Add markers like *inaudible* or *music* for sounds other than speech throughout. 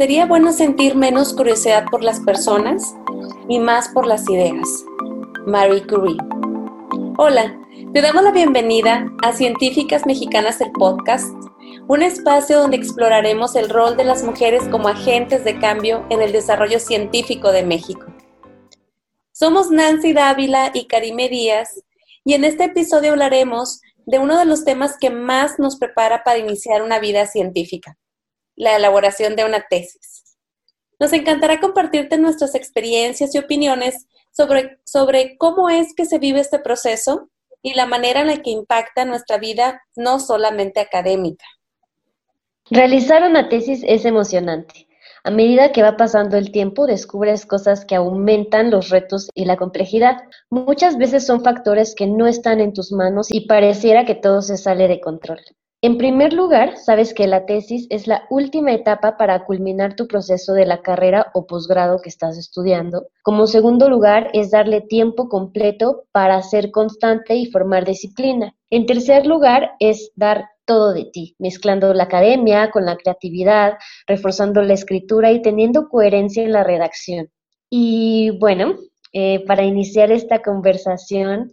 Sería bueno sentir menos curiosidad por las personas y más por las ideas. Marie Curie. Hola, te damos la bienvenida a Científicas Mexicanas del Podcast, un espacio donde exploraremos el rol de las mujeres como agentes de cambio en el desarrollo científico de México. Somos Nancy Dávila y Karime Díaz y en este episodio hablaremos de uno de los temas que más nos prepara para iniciar una vida científica, la elaboración de una tesis. Nos encantará compartirte nuestras experiencias y opiniones sobre, sobre cómo es que se vive este proceso y la manera en la que impacta nuestra vida, no solamente académica. Realizar una tesis es emocionante. A medida que va pasando el tiempo, descubres cosas que aumentan los retos y la complejidad. Muchas veces son factores que no están en tus manos y pareciera que todo se sale de control. En primer lugar, sabes que la tesis es la última etapa para culminar tu proceso de la carrera o posgrado que estás estudiando. Como segundo lugar, es darle tiempo completo para ser constante y formar disciplina. En tercer lugar, es dar todo de ti, mezclando la academia con la creatividad, reforzando la escritura y teniendo coherencia en la redacción. Y bueno, eh, para iniciar esta conversación,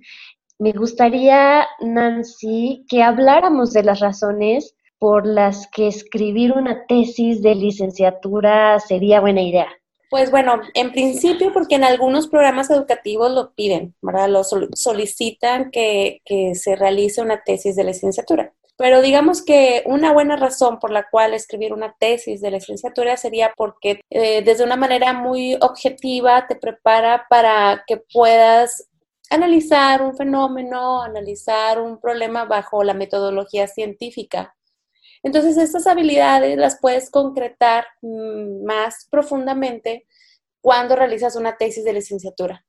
me gustaría, Nancy, que habláramos de las razones por las que escribir una tesis de licenciatura sería buena idea. Pues bueno, en principio porque en algunos programas educativos lo piden, ¿verdad? Lo solicitan que, se realice una tesis de licenciatura. Pero digamos que una buena razón por la cual escribir una tesis de licenciatura sería porque eh, desde una manera muy objetiva te prepara para que puedas analizar un fenómeno, analizar un problema bajo la metodología científica. Entonces, estas habilidades las puedes concretar mm, más profundamente cuando realizas una tesis de licenciatura.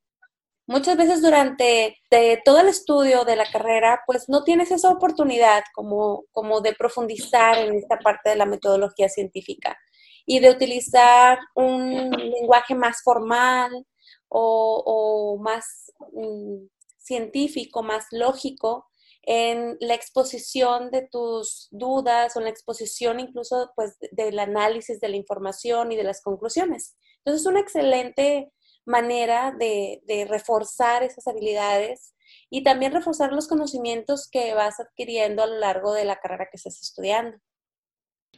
Muchas veces durante todo el estudio de la carrera, pues no tienes esa oportunidad como, como de profundizar en esta parte de la metodología científica y de utilizar un lenguaje más formal o, más mm, científico, más lógico en la exposición de tus dudas o en la exposición incluso pues del análisis de la información y de las conclusiones. Entonces es una excelente manera de, reforzar esas habilidades y también reforzar los conocimientos que vas adquiriendo a lo largo de la carrera que estás estudiando.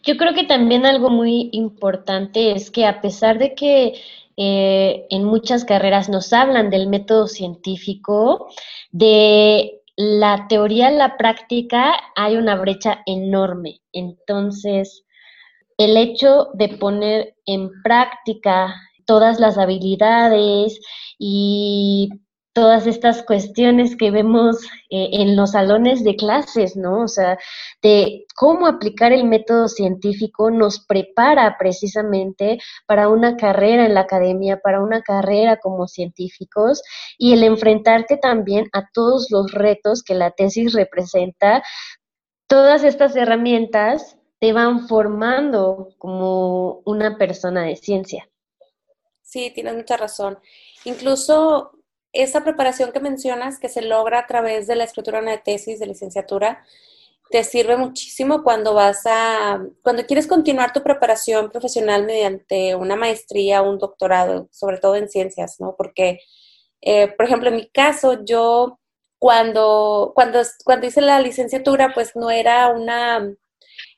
Yo creo que también algo muy importante es que a pesar de que eh, en muchas carreras nos hablan del método científico, de la teoría a la práctica hay una brecha enorme. Entonces, el hecho de poner en práctica todas las habilidades y todas estas cuestiones que vemos eh, en los salones de clases, ¿no? O sea, de cómo aplicar el método científico nos prepara precisamente para una carrera en la academia, para una carrera como científicos y el enfrentarte también a todos los retos que la tesis representa. Todas estas herramientas te van formando como una persona de ciencia. Sí, tienes mucha razón. Incluso esa preparación que mencionas, que se logra a través de la escritura de una tesis de licenciatura, te sirve muchísimo cuando vas a, cuando quieres continuar tu preparación profesional mediante una maestría o un doctorado, sobre todo en ciencias, ¿no? Porque, eh, por ejemplo, en mi caso, yo cuando, cuando, cuando hice la licenciatura, pues no era una,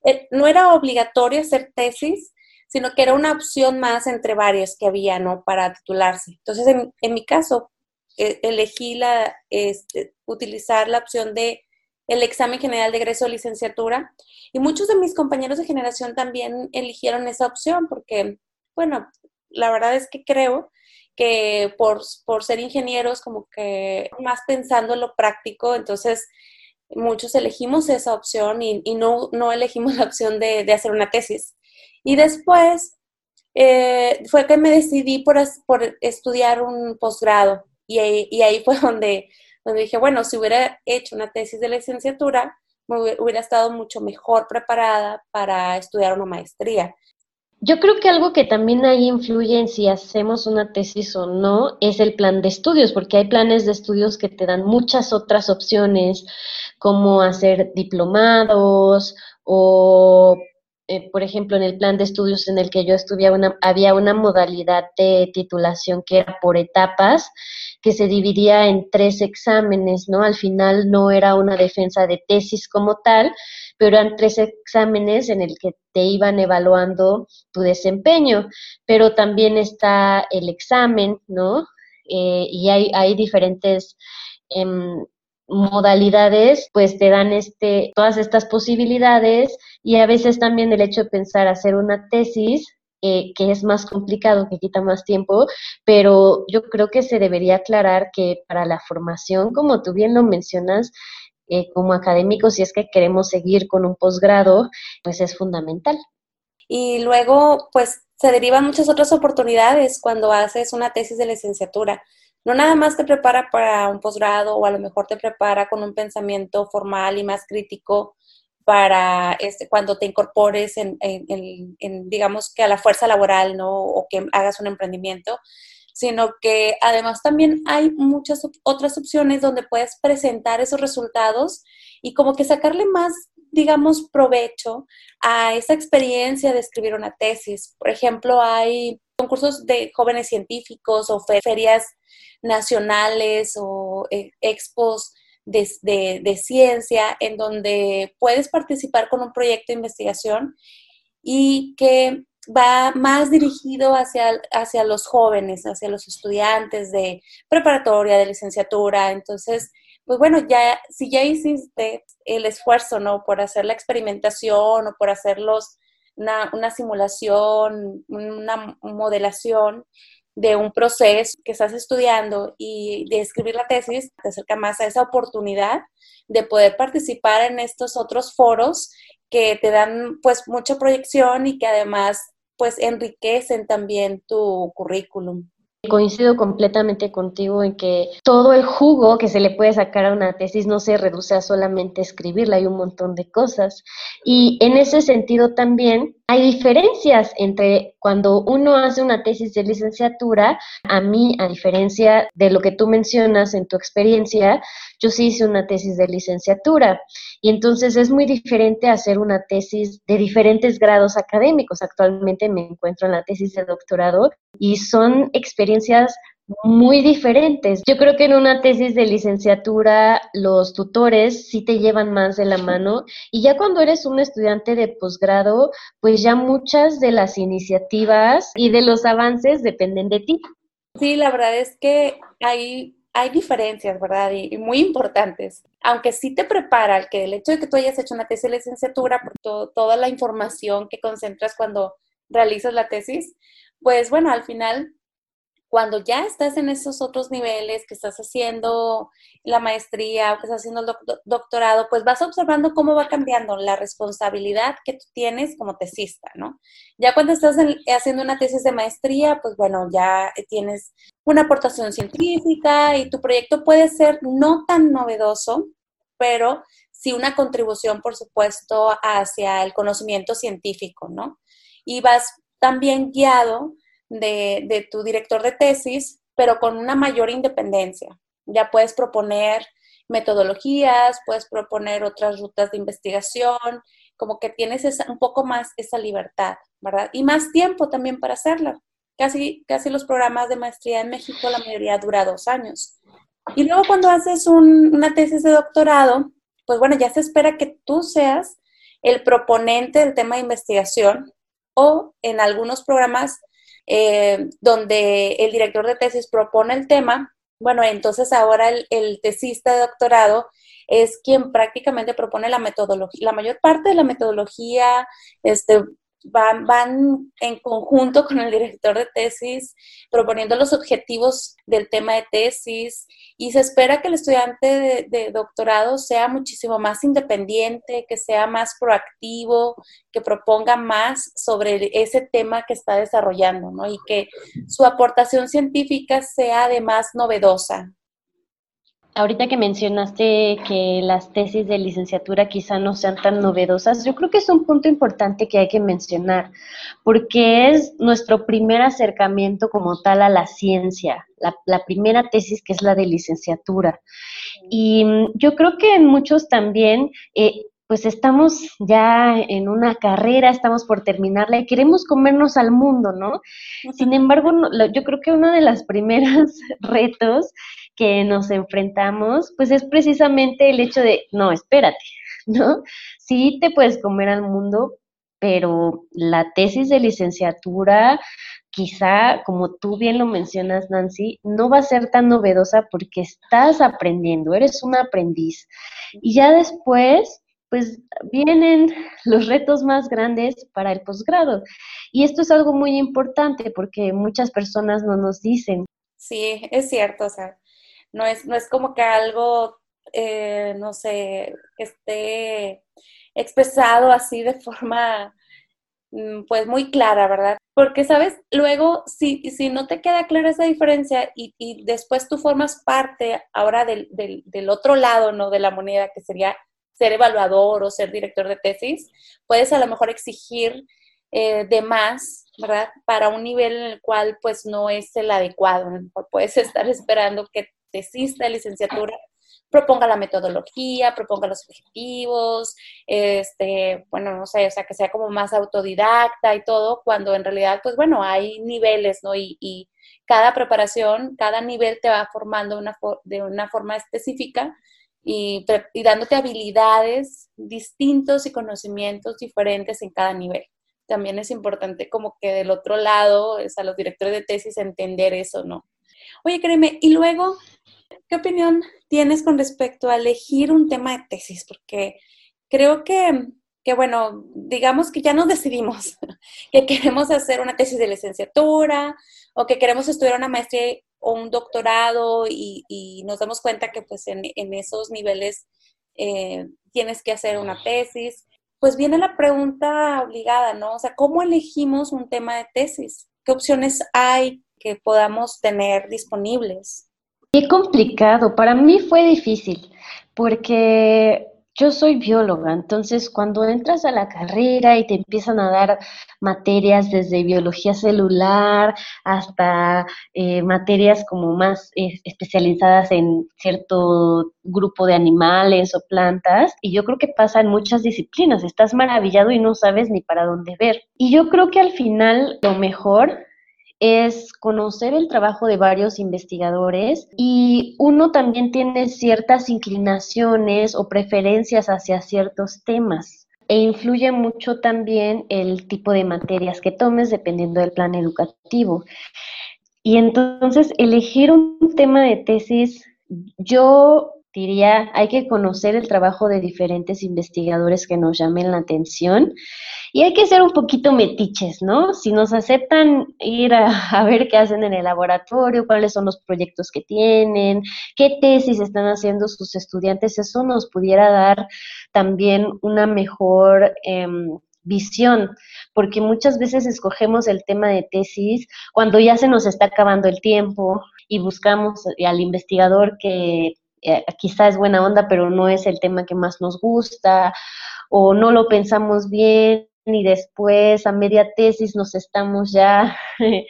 eh, no era obligatorio hacer tesis, sino que era una opción más entre varias que había, ¿no? Para titularse. Entonces, en, mi caso, elegí la, este, utilizar la opción de el examen general de egreso de licenciatura y muchos de mis compañeros de generación también eligieron esa opción porque, bueno, la verdad es que creo que por, por ser ingenieros, como que más pensando en lo práctico, entonces muchos elegimos esa opción y, no, no elegimos la opción de, de hacer una tesis. Y después eh, fue que me decidí por, por estudiar un posgrado y ahí, y ahí fue *laughs* donde, donde dije, bueno, si hubiera hecho una tesis de licenciatura, me hubiera estado mucho mejor preparada para estudiar una maestría. Yo creo que algo que también ahí influye en si hacemos una tesis o no es el plan de estudios, porque hay planes de estudios que te dan muchas otras opciones, como hacer diplomados o eh, por ejemplo, en el plan de estudios en el que yo estudiaba, había una modalidad de titulación que era por etapas, que se dividía en tres exámenes, ¿no? Al final no era una defensa de tesis como tal, pero eran tres exámenes en el que te iban evaluando tu desempeño, pero también está el examen, ¿no? Eh, y hay, hay diferentes em, modalidades, pues te dan este, todas estas posibilidades y a veces también el hecho de pensar hacer una tesis eh, que es más complicado, que quita más tiempo, pero yo creo que se debería aclarar que para la formación, como tú bien lo mencionas, eh, como académicos, si es que queremos seguir con un posgrado, pues es fundamental. Y luego, pues se derivan muchas otras oportunidades cuando haces una tesis de licenciatura. No nada más te prepara para un posgrado o a lo mejor te prepara con un pensamiento formal y más crítico para este, cuando te incorpores en, digamos que a la fuerza laboral, ¿no? O que hagas un emprendimiento, sino que además también hay muchas otras opciones donde puedes presentar esos resultados y como que sacarle más, digamos, provecho a esa experiencia de escribir una tesis. Por ejemplo, hay concursos de jóvenes científicos o ferias nacionales o eh, expos de, ciencia en donde puedes participar con un proyecto de investigación y que va más dirigido hacia, hacia los jóvenes, hacia los estudiantes de preparatoria, de licenciatura. Entonces, pues bueno, ya, si ya hiciste el esfuerzo, ¿no? Por hacer la experimentación o por hacerlos una, una simulación, una modelación, de un proceso que estás estudiando y de escribir la tesis, te acerca más a esa oportunidad de poder participar en estos otros foros que te dan pues mucha proyección y que además pues enriquecen también tu currículum. Coincido completamente contigo en que todo el jugo que se le puede sacar a una tesis no se reduce a solamente escribirla, hay un montón de cosas. Y en ese sentido también hay diferencias entre cuando uno hace una tesis de licenciatura, a mí, a diferencia de lo que tú mencionas en tu experiencia, yo sí hice una tesis de licenciatura y entonces es muy diferente hacer una tesis de diferentes grados académicos. Actualmente me encuentro en la tesis de doctorado y son experiencias muy diferentes. Yo creo que en una tesis de licenciatura los tutores sí te llevan más de la mano y ya cuando eres un estudiante de posgrado, pues ya muchas de las iniciativas y de los avances dependen de ti. Sí, la verdad es que hay hay diferencias, ¿verdad? Y, muy importantes. Aunque sí te prepara el que el hecho de que tú hayas hecho una tesis de licenciatura, por toda la información que concentras cuando realizas la tesis, pues bueno, al final cuando ya estás en esos otros niveles, que estás haciendo la maestría o que estás haciendo el doctorado, pues vas observando cómo va cambiando la responsabilidad que tú tienes como tesista, ¿no? Ya cuando estás haciendo una tesis de maestría, pues bueno, ya tienes una aportación científica y tu proyecto puede ser no tan novedoso, pero sí una contribución, por supuesto, hacia el conocimiento científico, ¿no? Y vas también guiado de, tu director de tesis, pero con una mayor independencia. Ya puedes proponer metodologías, puedes proponer otras rutas de investigación, como que tienes un poco más esa libertad, ¿verdad? Y más tiempo también para hacerlo. Casi, casi los programas de maestría en México, la mayoría dura dos años. Y luego cuando haces una tesis de doctorado, pues bueno, ya se espera que tú seas el proponente del tema de investigación o en algunos programas eh, donde el director de tesis propone el tema, bueno, entonces ahora el, tesista de doctorado es quien prácticamente propone la metodología, la mayor parte de la metodología, este, van, van en conjunto con el director de tesis proponiendo los objetivos del tema de tesis y se espera que el estudiante de, doctorado sea muchísimo más independiente, que sea más proactivo, que proponga más sobre ese tema que está desarrollando, ¿no? Y que su aportación científica sea además novedosa, Ahorita que mencionaste que las tesis de licenciatura quizá no sean tan novedosas, yo creo que es un punto importante que hay que mencionar, porque es nuestro primer acercamiento como tal a la ciencia, la, primera tesis que es la de licenciatura. Y yo creo que muchos también, eh, pues estamos ya en una carrera, estamos por terminarla y queremos comernos al mundo, ¿no? Sin embargo, yo creo que uno de los primeros *laughs* retos que nos enfrentamos, pues es precisamente el hecho de, no, espérate, *laughs* ¿no? Sí te puedes comer al mundo, pero la tesis de licenciatura, quizá, como tú bien lo mencionas, Nancy, no va a ser tan novedosa porque estás aprendiendo, eres un aprendiz. Y ya después, pues vienen los retos más grandes para el posgrado. Y esto es algo muy importante porque muchas personas no nos dicen. Sí, es cierto, o sea, no es, no es como que algo, eh, no sé, esté expresado así de forma mm, pues muy clara, ¿verdad? Porque, ¿sabes? Luego, si, si no te queda clara esa diferencia y, después tú formas parte ahora del, del, del, otro lado, ¿no? De la moneda, que sería ser evaluador o ser director de tesis, puedes a lo mejor exigir eh, de más, ¿verdad? Para un nivel en el cual pues no es el adecuado. Puedes estar esperando que tesista licenciatura proponga la metodología, proponga los objetivos, este, bueno, no sé, o sea, que sea como más autodidacta y todo, cuando en realidad, pues bueno, hay niveles, ¿no? Y, cada preparación, cada nivel te va formando una, de una forma específica y, dándote habilidades distintos y conocimientos diferentes en cada nivel. También es importante como que del otro lado, es a los directores de tesis entender eso, ¿no? Oye, créeme, y luego, ¿qué opinión tienes con respecto a elegir un tema de tesis? Porque creo que, que bueno, digamos que ya nos decidimos *laughs* que queremos hacer una tesis de licenciatura o que queremos estudiar una maestría o un doctorado y, nos damos cuenta que pues en, esos niveles eh, tienes que hacer una tesis, pues viene la pregunta obligada, ¿no? O sea, ¿cómo elegimos un tema de tesis? ¿Qué opciones hay que podamos tener disponibles? Qué complicado. Para mí fue difícil porque yo soy bióloga, entonces cuando entras a la carrera y te empiezan a dar materias desde biología celular hasta eh, materias como más eh, especializadas en cierto grupo de animales o plantas, y yo creo que pasa en muchas disciplinas, estás maravillado y no sabes ni para dónde ver. Y yo creo que al final lo mejor es conocer el trabajo de varios investigadores y uno también tiene ciertas inclinaciones o preferencias hacia ciertos temas. E influye mucho también el tipo de materias que tomes dependiendo del plan educativo. Y entonces elegir un tema de tesis, yo diría, hay que conocer el trabajo de diferentes investigadores que nos llamen la atención y hay que ser un poquito metiches, ¿no? Si nos aceptan ir *laughs* a, ver qué hacen en el laboratorio, cuáles son los proyectos que tienen, qué tesis están haciendo sus estudiantes, eso nos pudiera dar también una mejor em, visión, porque muchas veces escogemos el tema de tesis cuando ya se nos está acabando el tiempo y buscamos al investigador que eh, quizá es buena onda, pero no es el tema que más nos gusta, o no lo pensamos bien y después a media tesis nos estamos ya *laughs*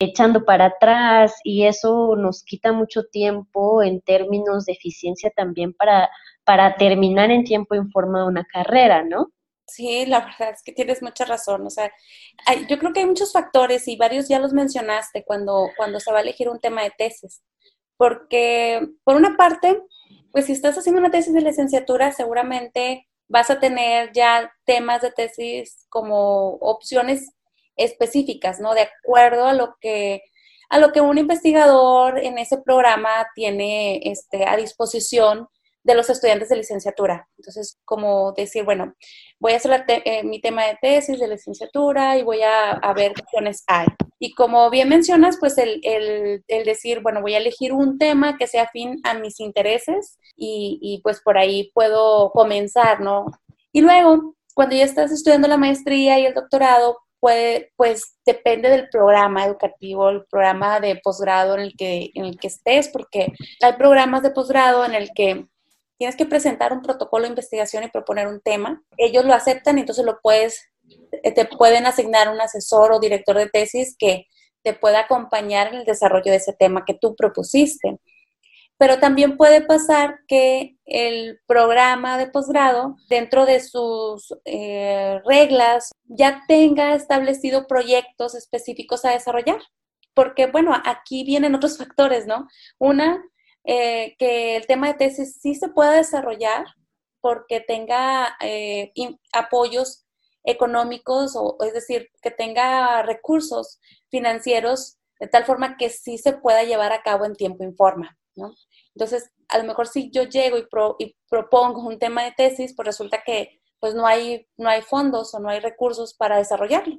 echando para atrás y eso nos quita mucho tiempo en términos de eficiencia también para, para terminar en tiempo en forma una carrera, ¿no? Sí, la verdad es que tienes mucha razón. O sea, yo creo que hay muchos factores y varios ya los mencionaste cuando, cuando se va a elegir un tema de tesis. Porque, por una parte, pues si estás haciendo una tesis de licenciatura, seguramente vas a tener ya temas de tesis como opciones específicas, ¿no? De acuerdo a lo que a lo que un investigador en ese programa tiene este, a disposición de los estudiantes de licenciatura. Entonces, como decir, bueno, voy a hacer eh, mi tema de tesis de licenciatura y voy a, a, ver qué opciones hay. Y como bien mencionas, pues el, el, el, decir, bueno, voy a elegir un tema que sea afín a mis intereses y, y pues por ahí puedo comenzar, ¿no? Y luego, cuando ya estás estudiando la maestría y el doctorado, puede, pues depende del programa educativo, el programa de posgrado en el que, en el que estés, porque hay programas de posgrado en el que tienes que presentar un protocolo de investigación y proponer un tema. Ellos lo aceptan y entonces lo puedes, eh, te pueden asignar un asesor o director de tesis que te pueda acompañar en el desarrollo de ese tema que tú propusiste. pero también puede pasar que el programa de posgrado, dentro de sus eh, reglas, ya tenga establecido proyectos específicos a desarrollar. Porque, bueno, aquí vienen otros factores, ¿no? Una, eh, que el tema de tesis sí se pueda desarrollar porque tenga eh, apoyos económicos, o es decir, que tenga recursos financieros de tal forma que sí se pueda llevar a cabo en tiempo informa, ¿no? Entonces, a lo mejor si yo llego y, propongo un tema de tesis, pues resulta que pues no hay, no hay fondos o no hay recursos para desarrollarlo.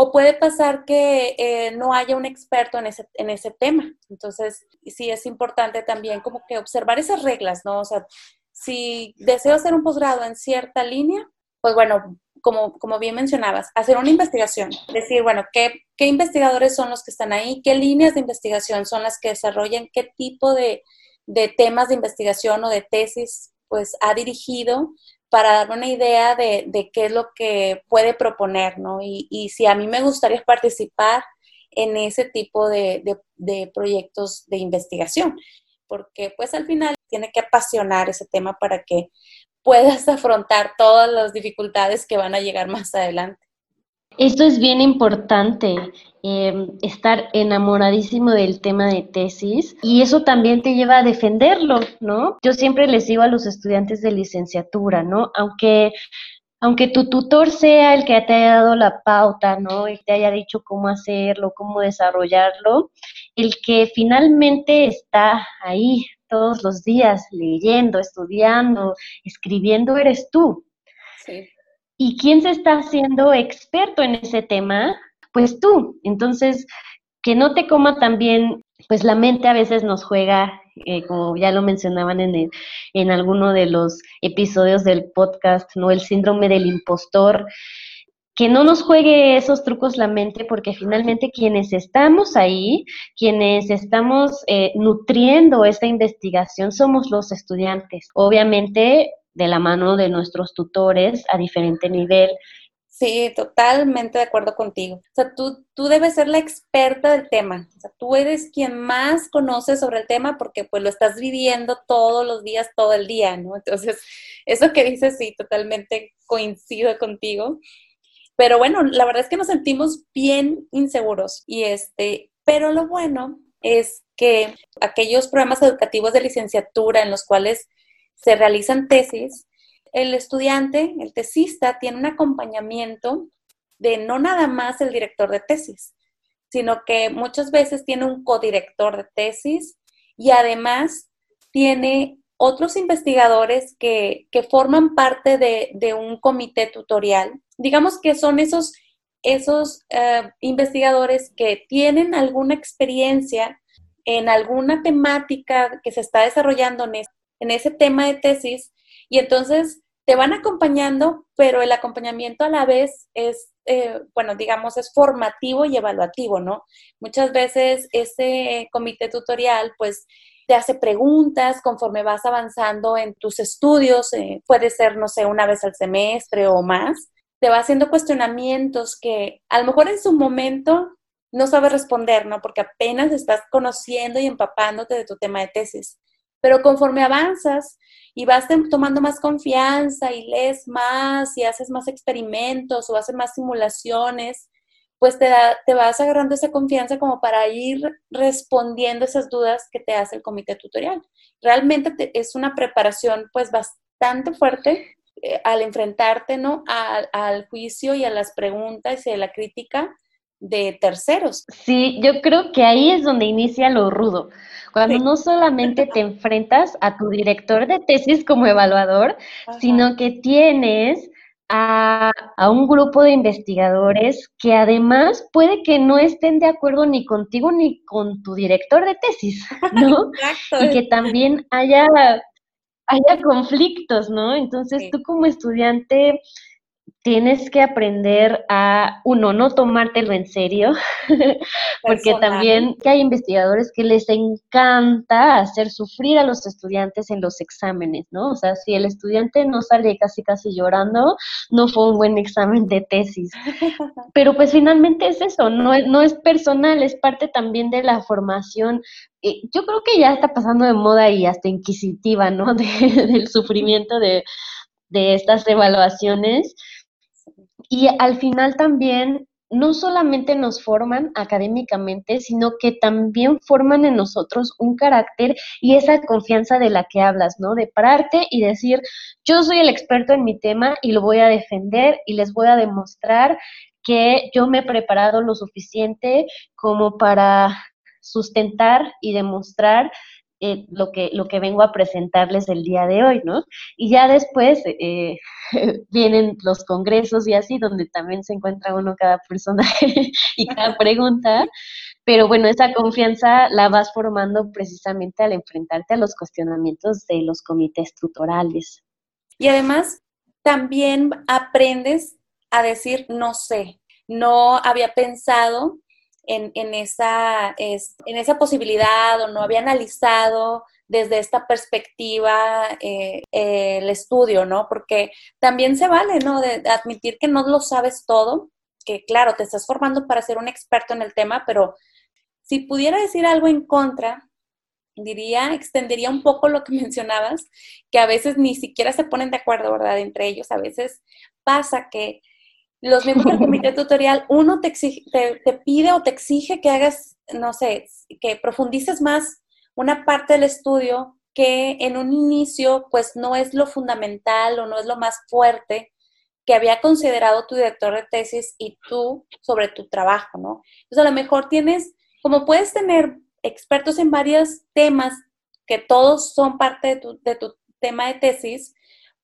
O puede pasar que eh, no haya un experto en ese, en ese tema. Entonces, sí es importante también como que observar esas reglas, ¿no? O sea, si deseo hacer un posgrado en cierta línea, pues bueno, como, como bien mencionabas, hacer una investigación, decir, bueno, ¿qué, ¿qué investigadores son los que están ahí? ¿Qué líneas de investigación son las que desarrollan? ¿Qué tipo de, de temas de investigación o de tesis pues ha dirigido para dar una idea de, de, qué es lo que puede proponer, ¿no? Y, y, si a mí me gustaría participar en ese tipo de, de, de, proyectos de investigación, porque pues al final tiene que apasionar ese tema para que puedas *laughs* afrontar todas las dificultades que van a llegar más adelante. Esto es bien importante, em, estar enamoradísimo del tema de tesis y eso también te lleva a defenderlo, ¿no? Yo siempre les digo a los estudiantes de licenciatura, ¿no? Aunque, aunque tu tutor sea el que te haya dado la pauta, ¿no? Y te haya dicho cómo hacerlo, cómo desarrollarlo, el que finalmente está ahí todos los días leyendo, estudiando, escribiendo, eres tú. Sí. ¿Y quién se está haciendo experto en ese tema? Pues tú. Entonces, que no te coma también, pues la mente a veces nos juega, eh, como ya lo mencionaban en, en alguno de los episodios del podcast, ¿no? El síndrome del impostor. Que no nos juegue esos trucos la mente, porque finalmente quienes estamos ahí, quienes estamos eh, nutriendo esta investigación, somos los estudiantes. Obviamente, de la mano de nuestros tutores a diferente nivel. Sí, totalmente de acuerdo contigo. O sea, tú, tú debes ser la experta del tema. O sea, tú eres quien más conoce sobre el tema porque pues lo estás viviendo todos los días, todo el día, ¿no? Entonces, eso que dices, sí, totalmente coincido contigo. Pero bueno, la verdad es que nos sentimos bien inseguros y este, pero lo bueno es que aquellos programas educativos de licenciatura en los cuales se realizan tesis, el estudiante, el tesista, tiene un acompañamiento de no nada más el director de tesis, sino que muchas veces tiene un codirector de tesis y además tiene otros investigadores que, forman parte de, un comité tutorial. Digamos que son esos, esos eh, investigadores que tienen alguna experiencia en alguna temática que se está desarrollando en, en ese tema de tesis y entonces te van acompañando, pero el acompañamiento a la vez es, eh, bueno, digamos, es formativo y evaluativo, ¿no? Muchas veces ese comité tutorial, pues, te hace preguntas conforme vas avanzando en tus estudios, eh, puede ser, no sé, una vez al semestre o más, te va haciendo cuestionamientos que a lo mejor en su momento no sabes responder, ¿no? Porque apenas estás conociendo y empapándote de tu tema de tesis. Pero conforme avanzas y vas tomando más confianza y lees más y haces más experimentos o haces más simulaciones, pues te, te vas agarrando esa confianza como para ir respondiendo esas dudas que te hace el comité tutorial. Realmente es una preparación pues bastante fuerte eh, al enfrentarte ¿no? al juicio y a las preguntas y a la crítica de terceros. Sí, yo creo que ahí es donde inicia lo rudo, cuando no solamente te enfrentas a tu director de tesis como evaluador, sino que tienes a, un grupo de investigadores que además puede que no estén de acuerdo ni contigo ni con tu director de tesis, *laughs* ¿no? Exacto. Y que también haya, haya conflictos, ¿no? Entonces tú como estudiante tienes que aprender a, uno, no tomártelo en serio, *laughs* porque también hay investigadores que les encanta hacer sufrir a los estudiantes en los exámenes, ¿no? O sea, si el estudiante no sale casi casi llorando, no fue un buen examen de tesis. *laughs* Pero pues finalmente es eso, no, no es personal, es parte también de la formación eh, yo creo que ya está pasando de moda y hasta inquisitiva, ¿no? *laughs* del sufrimiento de, de estas evaluaciones. Y al final también no solamente nos forman académicamente, sino que también forman en nosotros un carácter y esa confianza de la que hablas, ¿no? De pararte y decir, yo soy el experto en mi tema y lo voy a defender y les voy a demostrar que yo me he preparado lo suficiente como para sustentar y demostrar eh, lo, que, lo que vengo a presentarles el día de hoy, ¿no? Y ya después eh, *laughs* vienen los congresos y así, donde también se encuentra uno cada personaje *laughs* y cada pregunta, pero bueno, esa confianza la vas formando precisamente al enfrentarte a los cuestionamientos de los comités tutorales. Y además, también aprendes a decir no sé, no había pensado en, esa, en esa posibilidad o no había analizado desde esta perspectiva eh, el estudio, ¿no? Porque también se vale, ¿no? De, admitir que no lo sabes todo, que claro, te estás formando para ser un experto en el tema, pero si pudiera decir algo en contra, diría, extendería un poco lo que *laughs* mencionabas, que a veces ni siquiera se ponen de acuerdo, ¿verdad? Entre ellos, a veces pasa que los miembros del *laughs* comité tutorial, uno te, te, pide o te exige que hagas, no sé, que profundices más una parte del estudio que en un inicio pues no es lo fundamental o no es lo más fuerte que había considerado tu director de tesis y tú sobre tu trabajo, ¿no? Entonces a lo mejor tienes, como puedes tener expertos en varios temas que todos son parte de tu, de tu tema de tesis,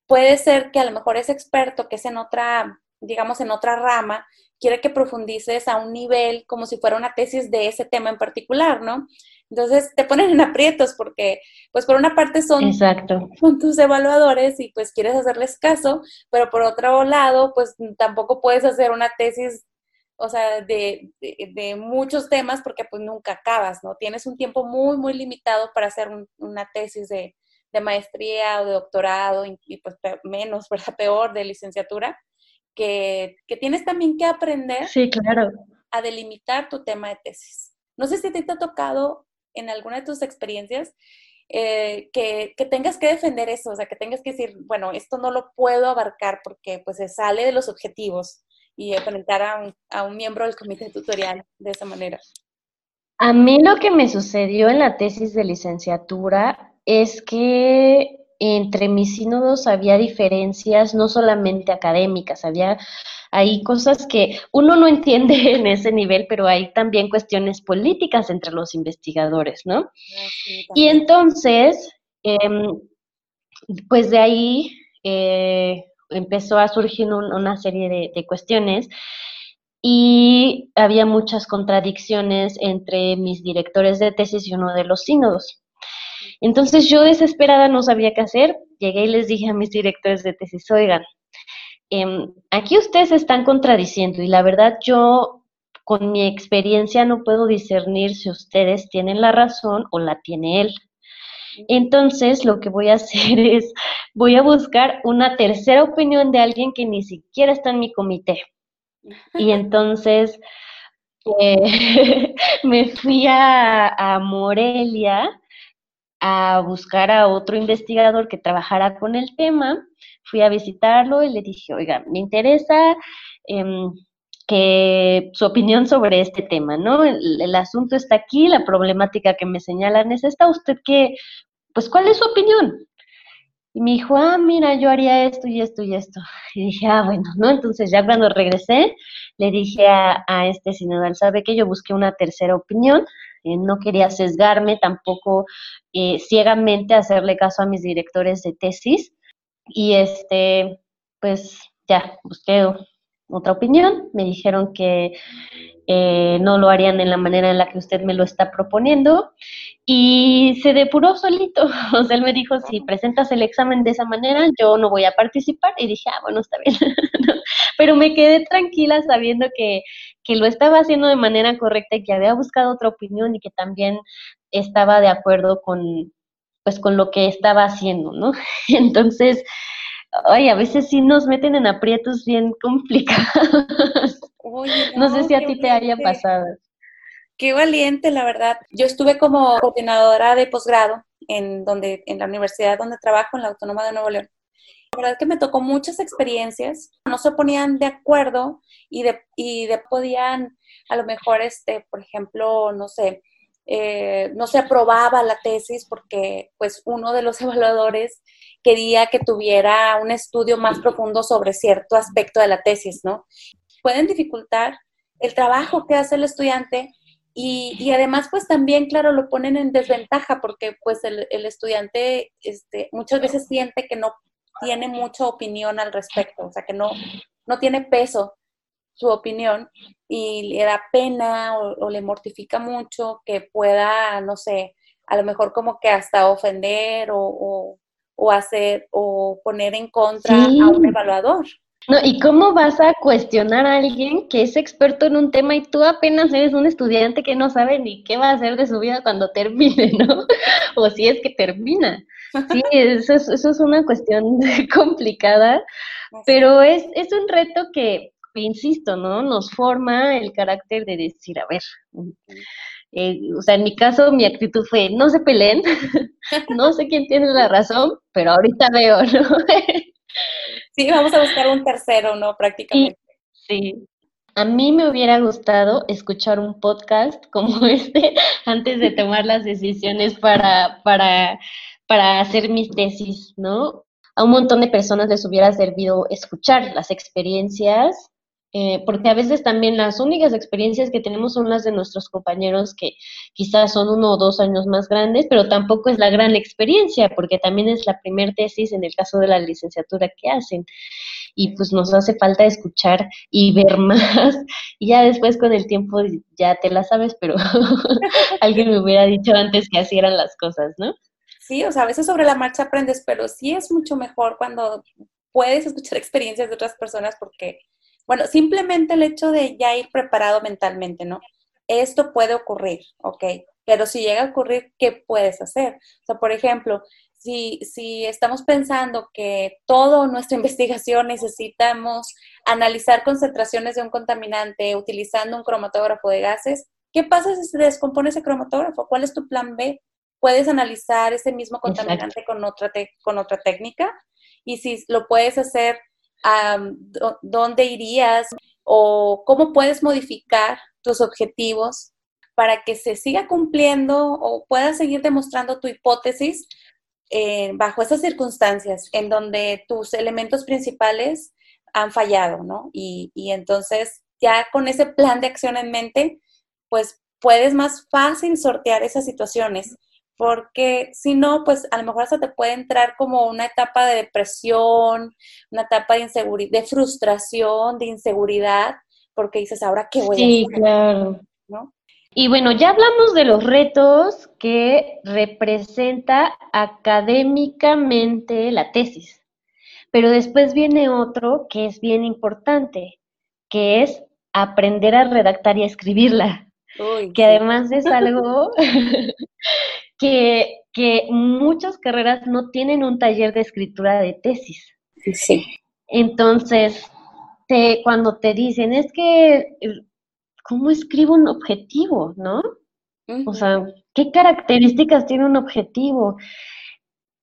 puede ser que a lo mejor ese experto que es en otra digamos, en otra rama, quiere que profundices a un nivel como si fuera una tesis de ese tema en particular, ¿no? Entonces te ponen en aprietos porque, pues por una parte son, Exacto. son tus evaluadores y pues quieres hacerles caso, pero por otro lado, pues tampoco puedes hacer una tesis, o sea, de, de, muchos temas porque pues nunca acabas, ¿no? Tienes un tiempo muy, muy limitado para hacer una tesis de, de, maestría o de doctorado y, y pues menos, *laughs* ¿verdad? Peor, de licenciatura que, tienes también que aprender sí, claro. a delimitar tu tema de tesis. No sé si te ha tocado en alguna de tus experiencias eh, que, tengas que defender eso, o sea, que tengas que decir, bueno, esto no lo puedo abarcar porque pues se sale de los objetivos y enfrentar a un, a un miembro del comité tutorial de esa manera. A mí lo que me sucedió en la tesis de licenciatura es que entre mis sínodos había diferencias no solamente académicas, había hay cosas que uno no entiende *laughs* en ese nivel, pero hay también cuestiones políticas entre los investigadores, ¿no? Ah, y entonces, em, pues de ahí eh, empezó a surgir una serie de, de cuestiones y había muchas contradicciones entre mis directores de tesis y uno de los sínodos. Entonces yo desesperada no sabía qué hacer, llegué y les dije a mis directores de tesis, oigan, em, aquí ustedes están contradiciendo y la verdad yo con mi experiencia no puedo discernir si ustedes tienen la razón o la tiene él. Entonces, lo que voy a *laughs* hacer es, voy a buscar una tercera opinión de alguien que ni siquiera está en mi comité. Y *laughs* entonces eh, *laughs* me fui a, a Morelia a buscar a otro investigador que trabajara con el tema. Fui a visitarlo y le dije, oiga, me interesa em, que su opinión sobre este tema, ¿no? El, asunto está aquí, la problemática que me señalan es esta. ¿Usted qué? Pues, ¿cuál es su opinión? Y me dijo, ah, mira, yo haría esto y esto y esto. Y dije, ah, bueno, ¿no? Entonces ya cuando regresé, le dije a, a este sinodal, ¿sabe que Yo busqué una tercera opinión eh, no quería sesgarme, tampoco eh, ciegamente hacerle caso a mis directores de tesis. Y este, pues ya busqué otra opinión. Me dijeron que, eh, no lo harían en la manera en la que usted me lo está proponiendo. Y se depuró solito. *laughs* O sea, él me dijo, si presentas el examen de esa manera, yo no voy a participar. Y dije, ah, bueno, está bien. *laughs* Pero me quedé tranquila sabiendo que, que lo estaba haciendo de manera correcta y que había buscado otra opinión y que también estaba de acuerdo con, pues, con lo que estaba haciendo, ¿no? *laughs* Entonces, ay, a veces sí nos meten en aprietos bien complicados. *laughs* no, sé si a ti te haya pasado. Qué valiente, la verdad. Yo estuve como coordinadora de posgrado en, donde, en la universidad donde trabajo, en la Autónoma de Nuevo León. La verdad es que me tocó muchas experiencias, no se ponían de acuerdo y de, y de podían, a lo mejor, este, por ejemplo, no sé, eh, no se aprobaba la tesis porque pues uno de los *laughs* evaluadores quería que tuviera un estudio más profundo sobre cierto aspecto de la tesis, ¿no? Pueden dificultar el trabajo que hace el estudiante y, además, pues también, claro, lo ponen en desventaja porque pues el, estudiante este, muchas veces siente que no tiene mucha opinión al respecto, o sea, que no, no tiene peso su opinión y le da pena o, le mortifica mucho que pueda, no sé, a lo mejor como que hasta ofender o, o, hacer o poner en contra a un evaluador. No, ¿y cómo vas a cuestionar a alguien que es experto en un tema y tú apenas eres un estudiante que no sabe ni qué va a hacer de su vida cuando termine, *laughs* ¿no? O si es que termina. Sí, *laughs* eso es, eso es una cuestión *laughs* complicada, pero es, es un reto que, insisto, ¿no? Nos forma el carácter de decir, a ver, eh, o sea, en mi caso mi actitud fue, no se peleen, *laughs* no sé quién tiene la razón, pero ahorita veo, ¿no? Sí, vamos a buscar un tercero, ¿no? Prácticamente. Sí, A mí me hubiera gustado escuchar un podcast *laughs* como este antes de tomar las decisiones para, para, para hacer mis tesis, ¿no? A un montón de personas les hubiera servido escuchar las experiencias eh, porque a veces también las únicas experiencias que tenemos son las de nuestros compañeros que quizás son uno o dos años más grandes, pero tampoco es la gran experiencia, porque también es la primer tesis en el caso de la licenciatura que hacen. Y pues nos hace falta escuchar y ver *laughs* más. Y ya después con el tiempo ya te la sabes, pero *laughs* alguien me hubiera dicho antes que así eran las cosas, ¿no? Sí, o sea, a veces sobre la marcha aprendes, pero sí es mucho mejor cuando puedes escuchar *laughs* experiencias de otras personas porque bueno, simplemente el hecho de ya ir preparado mentalmente, ¿no? Esto puede ocurrir, ¿ok? Pero si llega a ocurrir, ¿qué puedes hacer? O sea, por ejemplo, si, si estamos pensando que toda nuestra *laughs* investigación necesitamos analizar concentraciones de un contaminante utilizando un cromatógrafo de gases, ¿qué pasa si se descompone ese cromatógrafo? ¿Cuál es tu plan B? Puedes analizar ese mismo contaminante con otra, con otra técnica y si lo puedes hacer dónde irías o cómo puedes modificar tus objetivos para que se siga cumpliendo o puedas seguir demostrando tu hipótesis eh, bajo esas circunstancias en donde tus elementos principales han fallado, ¿no? Y, y entonces ya con ese plan de acción en mente, pues puedes más fácil sortear esas situaciones porque si no, pues a lo mejor hasta te puede entrar como una etapa de depresión, una etapa de inseguridad, de frustración, de inseguridad, porque dices, ahora qué voy a hacer. Sí, claro. ¿no? Y bueno, ya hablamos de los retos que representa académicamente la tesis, pero después viene otro que es bien importante, que es aprender a redactar y a escribirla, que además es algo *laughs* que, que muchas carreras no tienen un taller de escritura de tesis. Sí. Entonces, te, cuando te dicen, es que, ¿cómo escribo un objetivo, no? O sea, ¿qué características tiene un objetivo?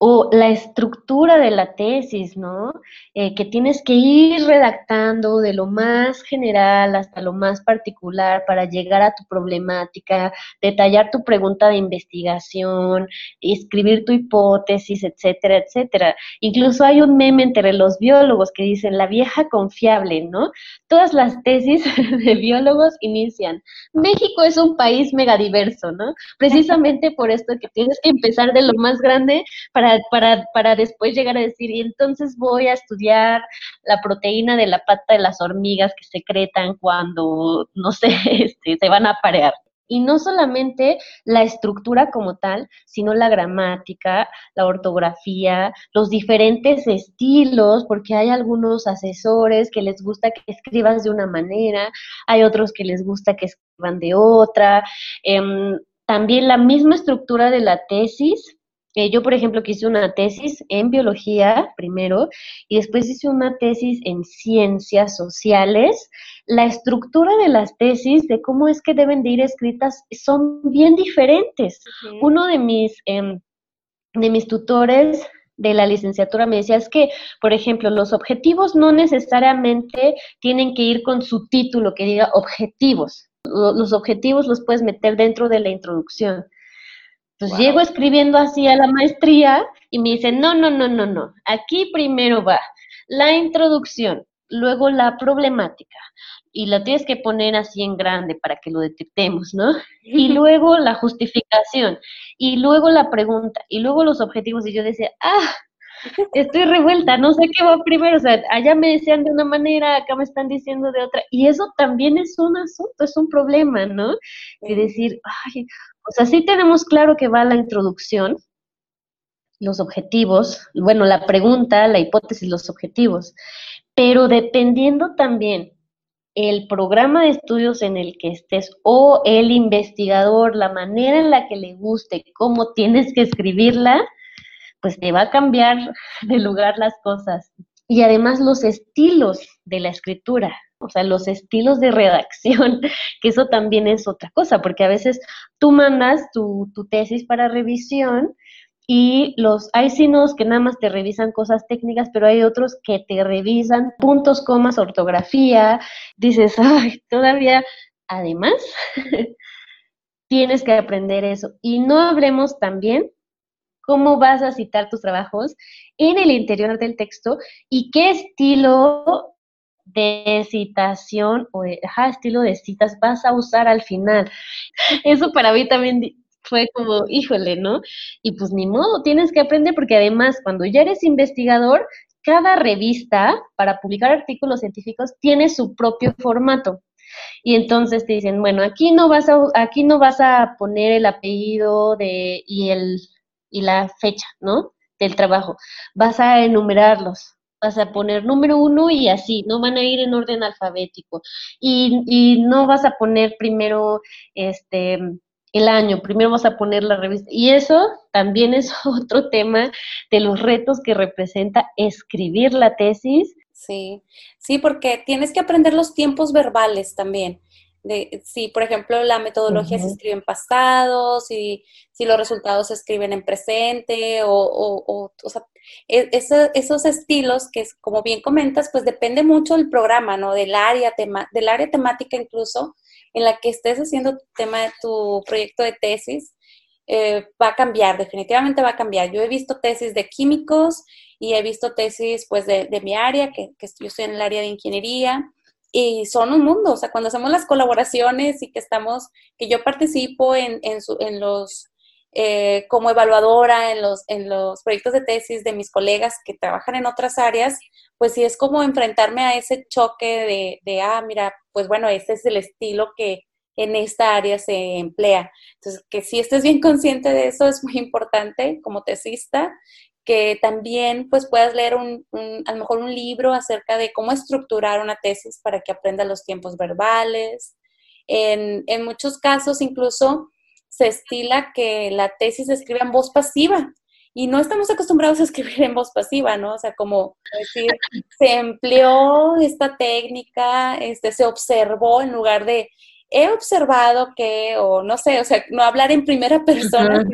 O la estructura de la tesis, ¿no? Eh, que tienes que ir redactando de lo más general hasta lo más particular para llegar a tu problemática, detallar tu pregunta de investigación, escribir tu hipótesis, etcétera, etcétera. Incluso hay un meme entre los biólogos que dicen la vieja confiable, ¿no? Todas las tesis *laughs* de biólogos inician, México es un país megadiverso, ¿no? Precisamente por esto que tienes que empezar de lo más grande para para, para después llegar a decir, entonces voy a estudiar la proteína de la pata de las hormigas que secretan cuando, no sé, *laughs* este, se van a parear. Y no solamente la estructura como tal, sino la gramática, la ortografía, los diferentes estilos, porque hay algunos asesores que les gusta que escribas de una manera, hay otros que les gusta que escriban de otra. Em, también la misma estructura de la tesis, yo, por ejemplo, que hice una tesis en biología primero y después hice una tesis en ciencias sociales. La estructura de las tesis, de cómo es que deben de ir escritas, son bien diferentes. Uno de mis, em, de mis tutores de la licenciatura me decía es que, por ejemplo, los objetivos no necesariamente tienen que ir con su título que diga objetivos. Los objetivos los puedes meter dentro de la introducción. Entonces llego escribiendo así a la maestría y me dicen, no, no, no, no, no, aquí primero va la introducción, luego la problemática, y la tienes que poner así en grande para que lo detectemos, ¿no? *laughs* Y luego la justificación, y luego la pregunta, y luego los objetivos, y yo decía, ah, estoy revuelta, no sé qué va primero, o sea, allá me decían de una manera, acá me están diciendo de otra, y eso también es un asunto, es un problema, ¿no? Y decir, ay, o sea, sí tenemos claro que va la introducción, los objetivos, bueno, la pregunta, la hipótesis, los objetivos, pero dependiendo también el programa de estudios en el que estés o el investigador, la manera en la que le guste, cómo tienes que escribirla, pues te va a cambiar de lugar las cosas. Y además los estilos de la escritura, o sea, los estilos de redacción, *laughs* que eso también es otra cosa, porque a veces tú mandas tu, tesis para revisión y los hay sinos que nada más te revisan cosas técnicas, pero hay otros que te revisan puntos, comas, ortografía. Dices, *laughs* ay, todavía, además, *laughs* tienes que aprender eso. Y no hablemos también cómo vas a citar tus trabajos en el interior del texto y qué estilo de citación o de, estilo de citas vas a usar al final. *laughs* Eso para mí también fue como, híjole, ¿no? Y pues ni modo, tienes que aprender porque además cuando ya eres investigador, cada revista para publicar artículos científicos tiene su propio formato. Y entonces te dicen, bueno, aquí no vas a, aquí no vas a poner el apellido de, y, el, y la fecha, ¿no? Del trabajo. Vas a enumerarlos vas a poner número uno y así, no van a ir en orden alfabético. Y, y no vas a poner primero este el año, primero vas a poner la revista. Y eso también es *laughs* otro tema de los retos que representa escribir la tesis. Sí, sí, porque tienes que aprender los tiempos verbales también de si, por ejemplo, la metodología se escribe en pasado, si, si los resultados se escriben en presente, o, o, o, sea, e, esos estilos que, como bien comentas, pues depende mucho del programa, ¿no? Del área, tema, del área temática incluso, en la que estés haciendo tu tema de tu proyecto de tesis, eh, va a cambiar, definitivamente va a cambiar. Yo he visto tesis de químicos y he visto tesis, pues, de, de mi área, que, que yo estoy en el área de ingeniería, y son un mundo, o sea, cuando hacemos las colaboraciones y que estamos, que yo participo en, en, su, en los, eh, como evaluadora en los, en los proyectos de tesis de mis colegas que trabajan en otras áreas, pues sí es como enfrentarme a ese choque de, de ah, mira, pues bueno, este es el estilo que en esta área se emplea. Entonces, que si estés bien consciente de eso es muy importante como tesista que también pues puedas leer un, a lo mejor un libro acerca de cómo estructurar una tesis para que aprendas los tiempos verbales. En, en muchos casos incluso se estila que la tesis se escribe en voz pasiva y no estamos acostumbrados a escribir en voz pasiva, ¿no? O sea, como decir, se empleó esta técnica, este, se observó en lugar de he observado que, o no sé, o sea, no hablar en primera persona,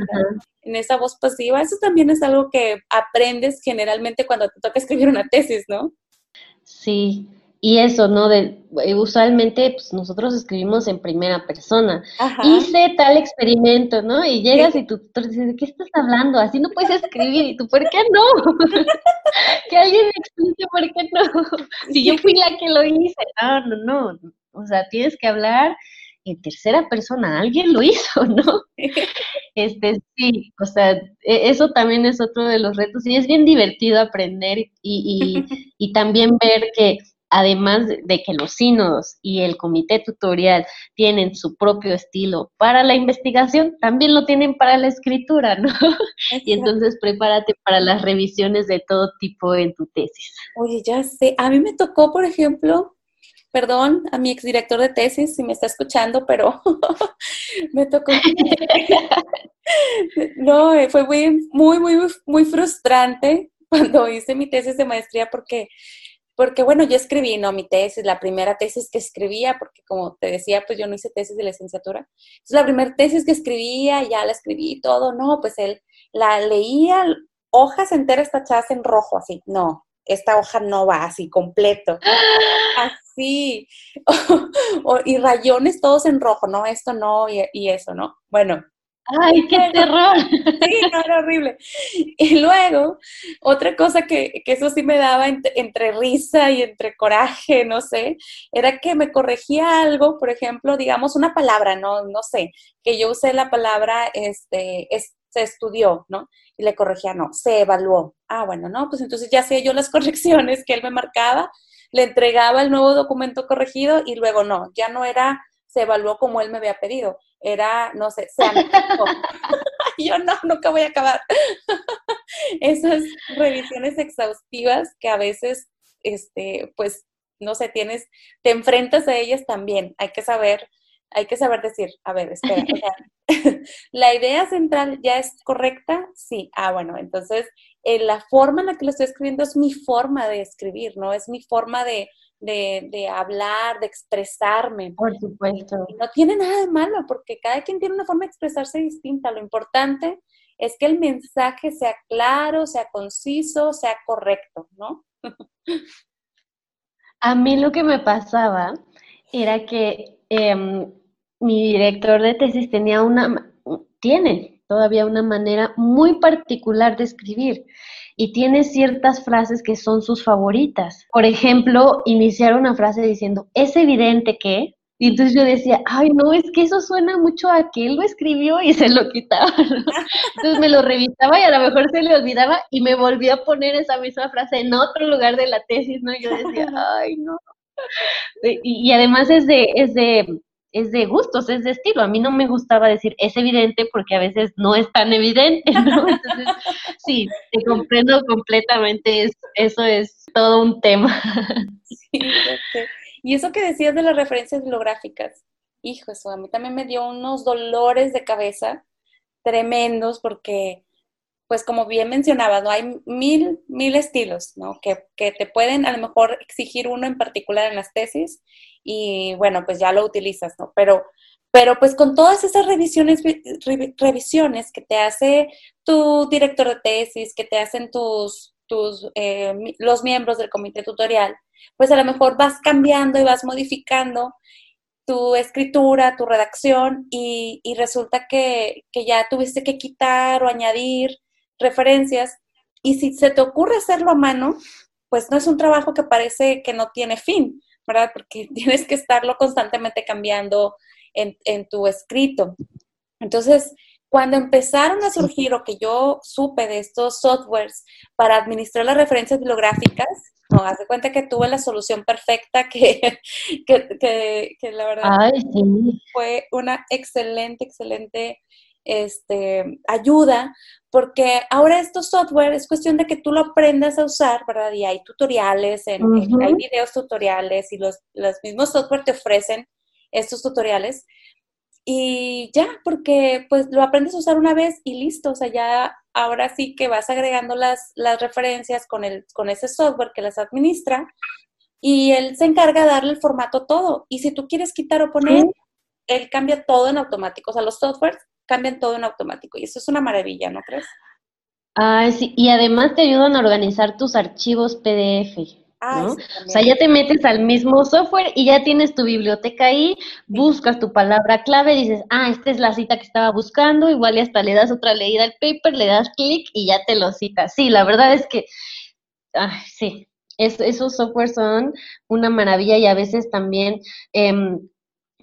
en esa voz pasiva, eso también es algo que aprendes generalmente cuando te toca escribir una tesis, ¿no? Sí, y eso, ¿no? De, eh, usualmente pues, nosotros escribimos en primera persona. Hice tal experimento, ¿no? Y llegas y tu tutor dice, ¿de qué estás hablando? Así no puedes escribir. Y tú, ¿por qué no? *laughs* que alguien me explique por qué no. *laughs* si yo fui la que lo hice. No, no, no. O sea, tienes que hablar en tercera persona, alguien lo *laughs* hizo, ¿no? *laughs* Este, sí, o sea, e, eso también es otro de los retos y es bien divertido aprender y, y, *laughs* y también ver que además de que los sínodos y el comité tutorial tienen su propio estilo para la investigación, también lo tienen para la escritura, ¿no? Y entonces prepárate para las revisiones de todo tipo en tu tesis. Oye, ya sé, a mí me tocó, por ejemplo, perdón a mi exdirector de tesis si me está escuchando, pero *laughs* me tocó. *laughs* no, eh, fue muy, muy, muy, muy frustrante cuando hice mi tesis de maestría porque porque bueno, yo escribí, no, mi tesis, la primera tesis que escribía, porque como te decía, pues yo no hice tesis de licenciatura. Es la primera tesis que escribía, ya la escribí todo, no, pues él la leía, hojas enteras tachadas en rojo, así, no, esta hoja no va así, completo. *gasps* Así. *laughs* y rayones todos en rojo, no, esto no, y, y eso, ¿no? Bueno, ¡Ay, qué terror! *laughs* Sí, no, era horrible. Y luego, otra cosa que, que eso sí me daba entre, risa y entre coraje, no sé, era que me corregía algo, por ejemplo, digamos una palabra, no, no sé, que yo usé la palabra, este, se estudió, ¿no? Y le corregía, no, se evaluó. Ah, bueno, no, pues entonces ya sé yo las *laughs* correcciones que él me marcaba, le entregaba el nuevo documento corregido y luego no, ya no era se evaluó como él me había pedido. Era, no sé, se *laughs* Yo no, nunca voy a acabar. *laughs* Esas revisiones exhaustivas que a veces, este, pues, no sé, tienes, te enfrentas a ellas también. Hay que saber, hay que saber decir, a ver, espera, *laughs* *laughs* la idea central ya es correcta, sí. Ah, bueno, entonces eh, la forma en la que lo estoy escribiendo es mi forma de escribir, ¿no? Es mi forma de, de, hablar, de expresarme. Por supuesto. no tiene nada de malo, porque cada quien tiene una forma de expresarse distinta. Lo importante es que el mensaje sea claro, sea conciso, sea correcto, ¿no? *laughs* A mí lo que me pasaba era que em, mi director de tesis tenía una, tiene todavía una manera muy particular de escribir y tiene ciertas frases que son sus favoritas. Por ejemplo, iniciar una frase diciendo, es evidente que, y entonces yo decía, ay, no, es que eso suena mucho a que él lo escribió y se lo quitaba. Entonces me lo revisaba y a lo mejor se le olvidaba y me volví a poner esa misma frase en otro lugar de la tesis, ¿no? Yo decía, *laughs* ay, no. Y, además es de, es de es de gustos, es de estilo. A mí no me gustaba decir es evidente porque a veces no es tan evidente, *laughs* ¿no? Entonces, sí, te comprendo completamente, eso es todo un tema. *laughs* Sí, y eso que decías de las referencias bibliográficas, hijo, eso a mí también me dio unos dolores de cabeza tremendos porque pues como bien mencionabas, ¿no? Hay mil, mil estilos, ¿no? Que, que, te pueden a lo mejor exigir uno en particular en las tesis y bueno, pues ya lo utilizas, ¿no? Pero, pero pues con todas esas revisiones, revisiones que te hace tu director de tesis, que te hacen tus, tus, eh, los miembros del comité tutorial, pues a lo mejor vas cambiando y vas modificando tu escritura, tu redacción y, y resulta que, que ya tuviste que quitar o añadir referencias. Y si se te ocurre hacerlo a mano, pues no es un trabajo que parece que no tiene fin, ¿verdad? Porque *laughs* tienes que estarlo constantemente cambiando en, en tu escrito. Entonces, cuando empezaron a surgir o que yo supe de estos softwares para administrar las referencias bibliográficas, no, haz de cuenta que tuve la solución perfecta que, *laughs* que, que, la verdad fue una excelente, excelente este, ayuda, porque ahora estos software es cuestión de que tú lo aprendas a usar, ¿verdad? Y hay tutoriales, en, hay videos tutoriales y los, los mismos software te ofrecen estos tutoriales. Y ya, porque pues lo aprendes a usar una vez y listo, o sea, ya ahora sí que vas agregando las, las referencias con, el, con ese software que las administra y él se encarga de darle el formato todo. Y si tú quieres quitar o poner, él cambia todo en automático. O sea, los softwares cambian todo en automático y eso es una maravilla, ¿no crees? Ah, sí, y además te ayudan a organizar tus archivos PDF. ¿no? o sea, ya te metes al mismo software y ya tienes tu biblioteca ahí, buscas tu palabra clave, dices, ah, esta es la cita que estaba buscando, igual y hasta le das otra leída al paper, le das clic y ya te lo citas. Sí, la verdad es que, ay, sí, esos softwares son una maravilla y a veces también... Eh,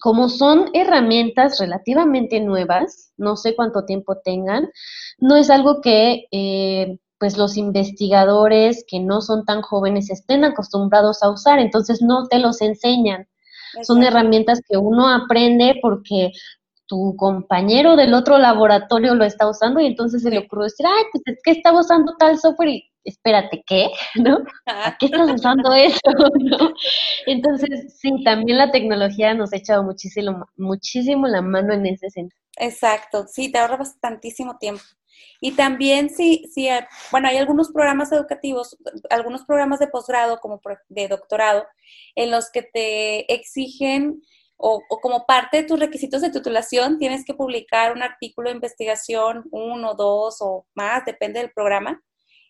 como son herramientas relativamente nuevas, no sé cuánto tiempo tengan, no es algo que eh, pues los investigadores que no son tan jóvenes estén acostumbrados a usar, entonces no te los enseñan. Son herramientas que uno aprende porque tu compañero del otro laboratorio lo está usando y entonces se le ocurre decir, ay, pues es que estaba usando tal software y espérate, ¿qué? *laughs* ¿No? ¿A qué estás usando *laughs* eso? *laughs* ¿No? Entonces, sí, también la tecnología nos ha echado muchísimo, muchísimo la mano en ese sentido. Exacto, sí, te ahorra bastantísimo tiempo. Y también sí, sí, eh, bueno, hay algunos programas educativos, algunos programas de posgrado como de doctorado, en los que te exigen o, como parte de tus requisitos de titulación tienes que publicar un artículo de investigación, uno, dos o más, depende del programa.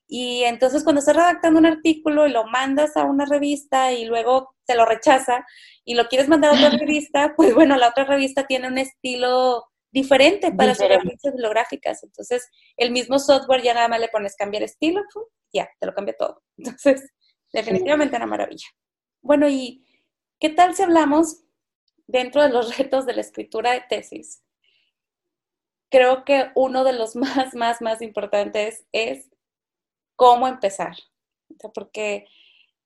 Y entonces cuando estás redactando un artículo y lo mandas a una revista y luego te lo rechaza y lo quieres mandar a otra *laughs* revista, pues bueno, la otra revista tiene un estilo diferente para sus revistas bibliográficas. Entonces, el mismo software ya nada más le pones cambiar estilo, ya, te lo cambia todo. Entonces, definitivamente una maravilla. Bueno, ¿y qué tal si hablamos dentro de los *laughs* retos de la escritura de tesis? Creo que uno de los *laughs* más, más, más importantes es cómo empezar. porque,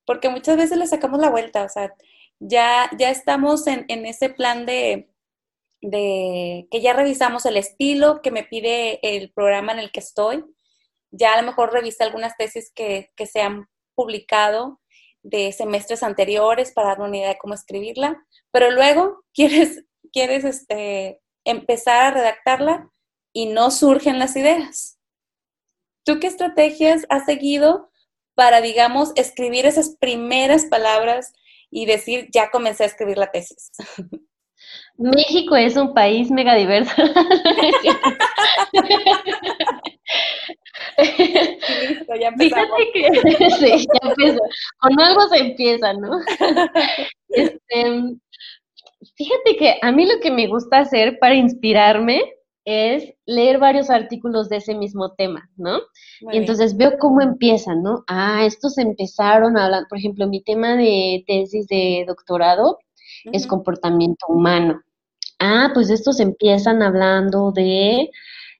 porque muchas veces le sacamos la vuelta, o sea, ya, ya estamos en, en ese plan de, de que ya revisamos el estilo que me pide el programa en el que estoy. Ya a lo mejor revisé algunas tesis que, que se han publicado de semestres anteriores para dar una idea de cómo escribirla, pero luego *laughs* quieres, quieres este, empezar a redactarla y no surgen las ideas. ¿Tú qué estrategias has seguido para, digamos, escribir esas primeras palabras y decir, ya comencé a escribir la tesis? *laughs* México es un país mega diverso. *laughs* listo, ya Fíjate que *laughs* sí, ya empezó. Con algo se empieza, ¿no? *laughs* Este, fíjate que a mí lo que me gusta hacer para inspirarme es leer varios artículos de ese mismo tema, ¿no? y entonces veo cómo empiezan, ¿no? Ah, estos empezaron a hablar, por ejemplo, mi tema de tesis de doctorado es comportamiento humano. Ah, pues estos empiezan hablando de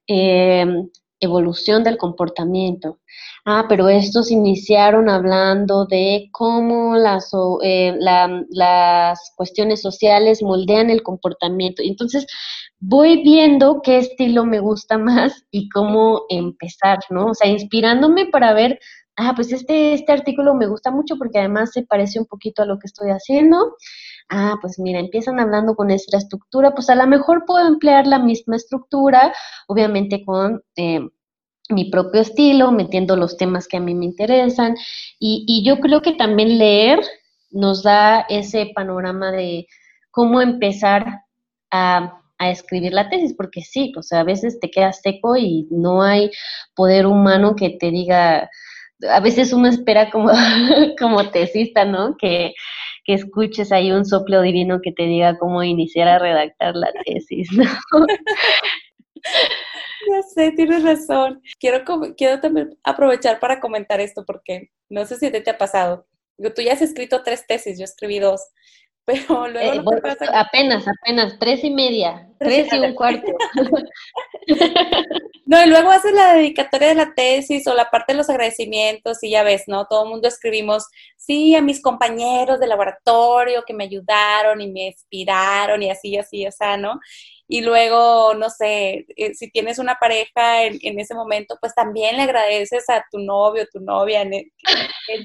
em, evolución del comportamiento. Ah, pero estos iniciaron hablando de cómo las, eh, las cuestiones sociales moldean el comportamiento. Entonces, voy viendo qué estilo me gusta *laughs* más y cómo empezar, ¿no? O sea, inspirándome para ver, ah, pues este, este artículo me gusta mucho porque además se parece un poquito a lo que estoy haciendo ah, pues mira, empiezan hablando con esta estructura, pues a lo mejor puedo emplear la misma estructura, obviamente con... Eh, mi propio estilo, metiendo los temas que a mí me interesan. Y, yo creo que también leer nos da ese panorama de cómo empezar a, a, escribir la tesis, porque sí, o sea, a veces te quedas seco y no hay poder humano que te diga, a veces uno espera como, *laughs* como tesista, ¿no? Que, que escuches ahí un soplo divino que te diga cómo iniciar a redactar la tesis, ¿no? *laughs* Ya sé, tienes razón. Quiero, quiero también aprovechar para comentar esto porque no sé si te, te ha pasado. Tú ya has escrito tres tesis, yo escribí dos, pero luego eh, Apenas, apenas, tres y media, tres, y un cuarto. *laughs* no, y luego haces la dedicatoria de la tesis o la parte de los agradecimientos y ya ves, ¿no? Todo el mundo escribimos, sí, a mis compañeros de laboratorio que me ayudaron y me inspiraron y así, así, o sea, ¿no? Y luego, no sé, eh, si tienes una pareja en, ese momento, pues también le agradeces a tu novio, tu novia en el,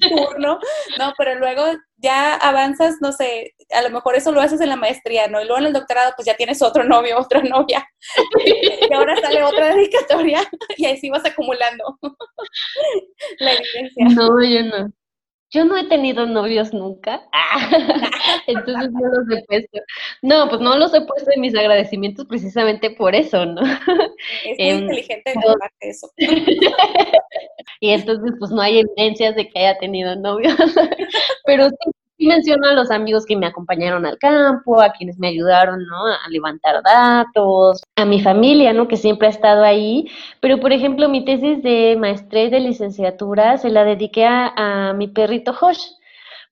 turno, ¿no? Pero luego ya avanzas, no sé, a lo mejor eso lo haces en la maestría, ¿no? Y luego en el doctorado, pues ya tienes otro novio, otra novia, y ahora sale otra dedicatoria, y así vas acumulando *laughs* la evidencia. No, yo no. Yo no he tenido novios nunca, *laughs* entonces no los he puesto. No, pues no los he puesto en mis agradecimientos precisamente por eso, ¿no? Es muy em, inteligente de eso. *laughs* y entonces pues no hay evidencias de que haya tenido novios, *laughs* pero sí y menciono a los amigos que me acompañaron al campo, a quienes me ayudaron, ¿no? A levantar datos, a mi familia, ¿no? Que siempre ha estado ahí. Pero, por ejemplo, mi tesis de maestría y de licenciatura se la dediqué a, mi perrito Josh,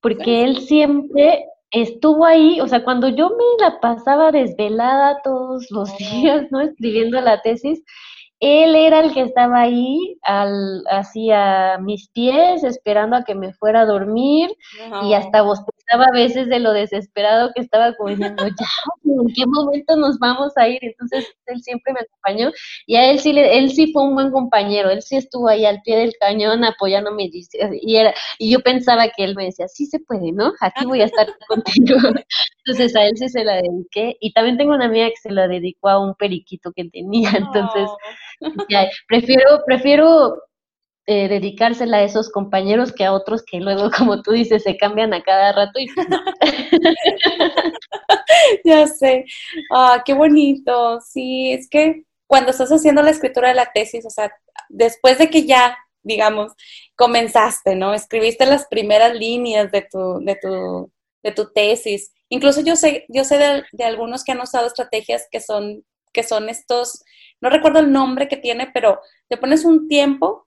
porque él siempre estuvo ahí, o sea, cuando yo me la pasaba desvelada todos los días, ¿no? Escribiendo la tesis, él era el que estaba ahí, al, así a mis pies, esperando a que me fuera a dormir, y hasta bostezaba a veces de lo desesperado que estaba como diciendo, ya, ¿en qué momento nos vamos a ir? Entonces, él siempre me acompañó, y a él sí, le, él sí fue un buen compañero, él sí estuvo ahí al pie del cañón apoyándome, y, era, y yo pensaba que él me decía, sí se puede, ¿no? Aquí voy a estar *laughs* contigo. Entonces, a él sí se la dediqué, y también tengo una amiga que se la dedicó a un periquito que tenía, *laughs* entonces prefiero, prefiero eh, dedicársela a esos compañeros que a otros que luego, *laughs* como tú dices, se cambian a cada rato y pues *laughs* ya sé. Ah, qué bonito. Sí, es que cuando estás haciendo la escritura de la tesis, o sea, después de que ya, digamos, comenzaste, ¿no? Escribiste las primeras líneas de tu, de tu, de tu tesis. Incluso yo sé, yo sé de, de algunos que han usado estrategias que son, que son estos no recuerdo el nombre que tiene, pero te pones un tiempo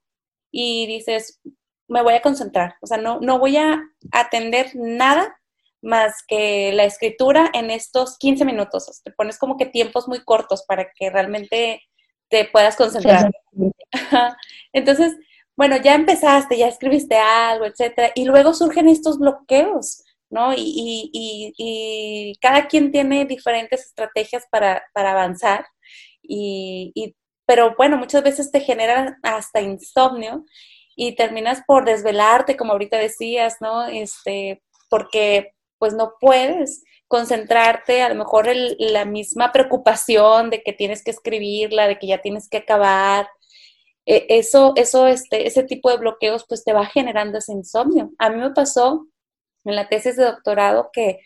y dices, me voy a concentrar, o sea, no, no voy a atender nada más que la escritura en estos 15 minutos. te pones como que tiempos muy cortos para que realmente te puedas concentrar. Entonces, bueno, ya empezaste, ya escribiste algo, etcétera, y luego surgen estos bloqueos, ¿no? Y, y cada quien tiene diferentes estrategias para, para avanzar y, pero bueno, muchas veces te genera hasta insomnio y terminas por desvelarte, como ahorita decías, ¿no? Este, porque pues no puedes concentrarte, a lo mejor la misma preocupación de que tienes que escribirla, de que ya tienes que acabar, e, eso, eso, este, ese tipo de bloqueos pues te va generando ese insomnio. A mí me pasó en la tesis de doctorado que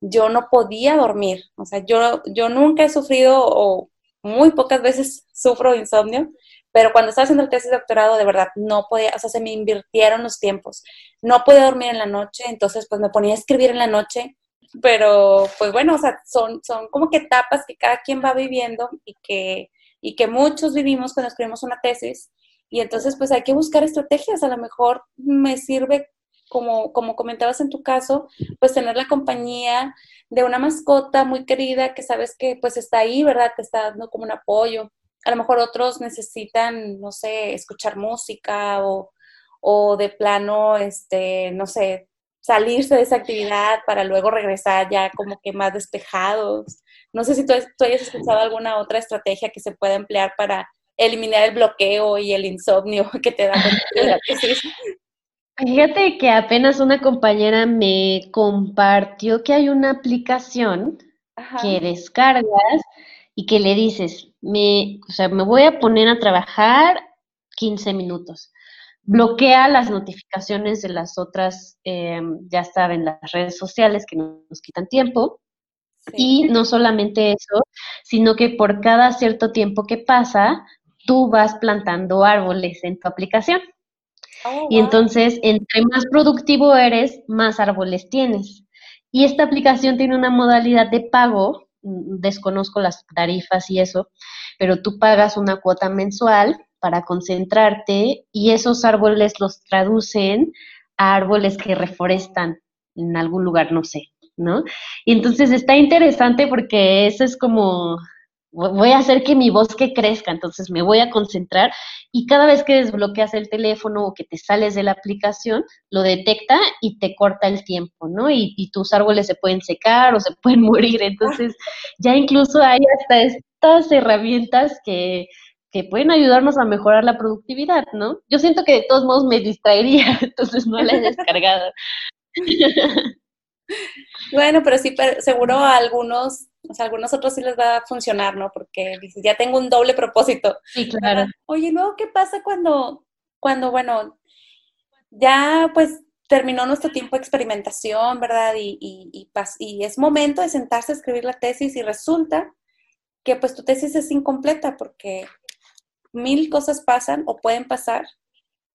yo no podía dormir, o sea, yo, yo nunca he sufrido o muy pocas veces sufro insomnio, pero cuando estaba haciendo el tesis de doctorado, de verdad, no podía, o sea, se me invirtieron los tiempos. No podía dormir en la noche, entonces pues me ponía a escribir en la noche, pero pues bueno, o sea, son, son como que etapas que cada quien va viviendo y que, y que muchos vivimos cuando escribimos una tesis. Y entonces pues hay que buscar estrategias, a lo mejor me sirve como, como comentabas en tu caso, pues tener la compañía de una mascota muy querida que sabes que pues está ahí, ¿verdad? Te está dando como un apoyo. A lo mejor otros necesitan, no sé, escuchar música o, o de plano, este, no sé, salirse de esa actividad para luego regresar ya como que más despejados. No sé si tú, tú hayas escuchado alguna otra estrategia que se pueda emplear para eliminar el bloqueo y el insomnio *laughs* que te da la *laughs* Fíjate que apenas una compañera me compartió que hay una aplicación que descargas y que le dices, me, o sea, me voy a poner a trabajar 15 minutos. Bloquea las notificaciones de las otras, em, ya saben, las redes sociales que nos quitan tiempo. Y no solamente eso, sino que por cada cierto tiempo que pasa, tú vas plantando árboles en tu aplicación. Oh, y entonces, entre más productivo eres, más árboles tienes. Y esta aplicación tiene una modalidad de pago, mm, desconozco las tarifas y eso, pero tú pagas una cuota mensual para concentrarte y esos árboles los traducen a árboles que reforestan en algún lugar, no sé, ¿no? Y entonces está interesante porque eso es como voy a hacer que mi bosque crezca, entonces me voy a concentrar y cada vez que desbloqueas el teléfono o que te sales de la aplicación, lo detecta y te corta el tiempo, ¿no? Y, tus árboles se pueden secar o se *laughs* pueden morir, entonces ya incluso hay hasta estas herramientas que, que pueden ayudarnos a mejorar la productividad, ¿no? Yo siento que de todos modos me distraería, *laughs* entonces no la he descargado. *laughs* Bueno, pero sí, seguro a algunos, o sea, a algunos otros sí les va a funcionar, ¿no? Porque dices, ya tengo un doble propósito. Sí, claro. Oye, luego, ¿qué pasa cuando, cuando, bueno, ya pues terminó nuestro tiempo de experimentación, ¿verdad? Y, y, y, es momento de sentarse a escribir la tesis y resulta que pues tu tesis es incompleta porque mil cosas pasan o pueden pasar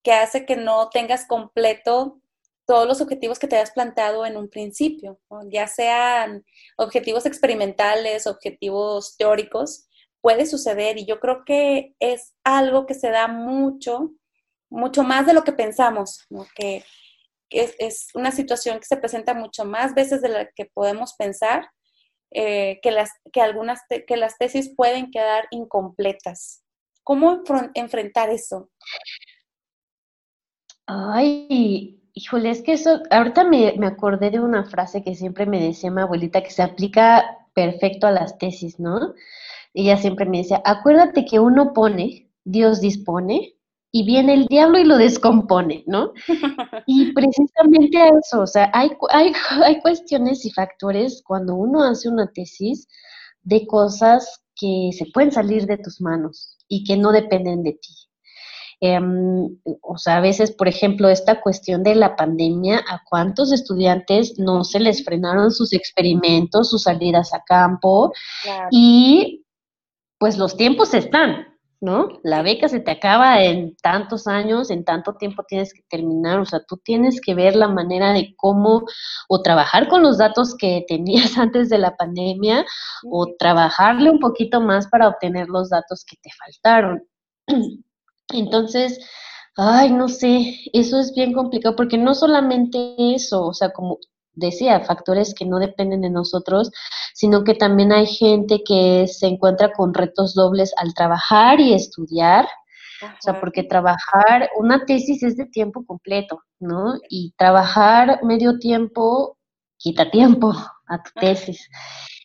que hace que no tengas completo todos los objetivos que te has planteado en un principio, ya sean objetivos experimentales, objetivos teóricos, puede suceder y yo creo que es algo que se da mucho, mucho más de lo que pensamos, que es, una situación que se presenta mucho más veces de la que podemos pensar, eh, que, las, que, algunas que las tesis pueden quedar incompletas. ¿Cómo enfrentar eso? Ay, híjole, es que eso, ahorita me, me acordé de una frase que siempre me decía mi abuelita que se aplica perfecto a las tesis, ¿no? Ella siempre me decía, acuérdate que uno pone, Dios dispone, y viene el diablo y lo descompone, ¿no? *laughs* Y precisamente eso, o sea, hay, hay, hay cuestiones y factores cuando uno hace una tesis de cosas que se pueden salir de tus manos y que no dependen de ti. Em, o sea, a veces, por ejemplo, esta cuestión de la pandemia, ¿a cuántos estudiantes no se les frenaron sus experimentos, sus salidas a campo? Y pues los tiempos están, ¿no? La beca se te acaba en tantos años, en tanto tiempo tienes que terminar, o sea, tú tienes que ver la manera de cómo o trabajar con los datos que tenías *laughs* antes de la pandemia o trabajarle un poquito más para obtener los datos que te faltaron. *clears throat* Entonces, ay, no sé, eso es bien complicado porque no solamente eso, o sea, como decía, factores que no dependen de nosotros, sino que también hay gente que se encuentra con retos dobles al trabajar y estudiar. O sea, porque trabajar, una tesis es de tiempo completo, ¿no? Y trabajar medio tiempo quita tiempo a tu tesis.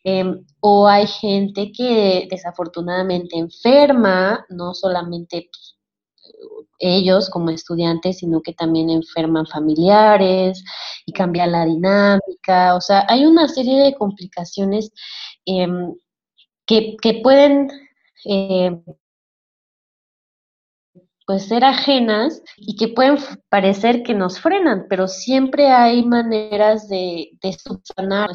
Em, o hay gente que desafortunadamente enferma, no solamente pues, ellos como estudiantes, sino que también enferman familiares y cambia la dinámica. O sea, hay una serie de complicaciones em, que, pueden em, pues ser ajenas y que pueden parecer que nos frenan, pero siempre hay maneras de, de subsanar.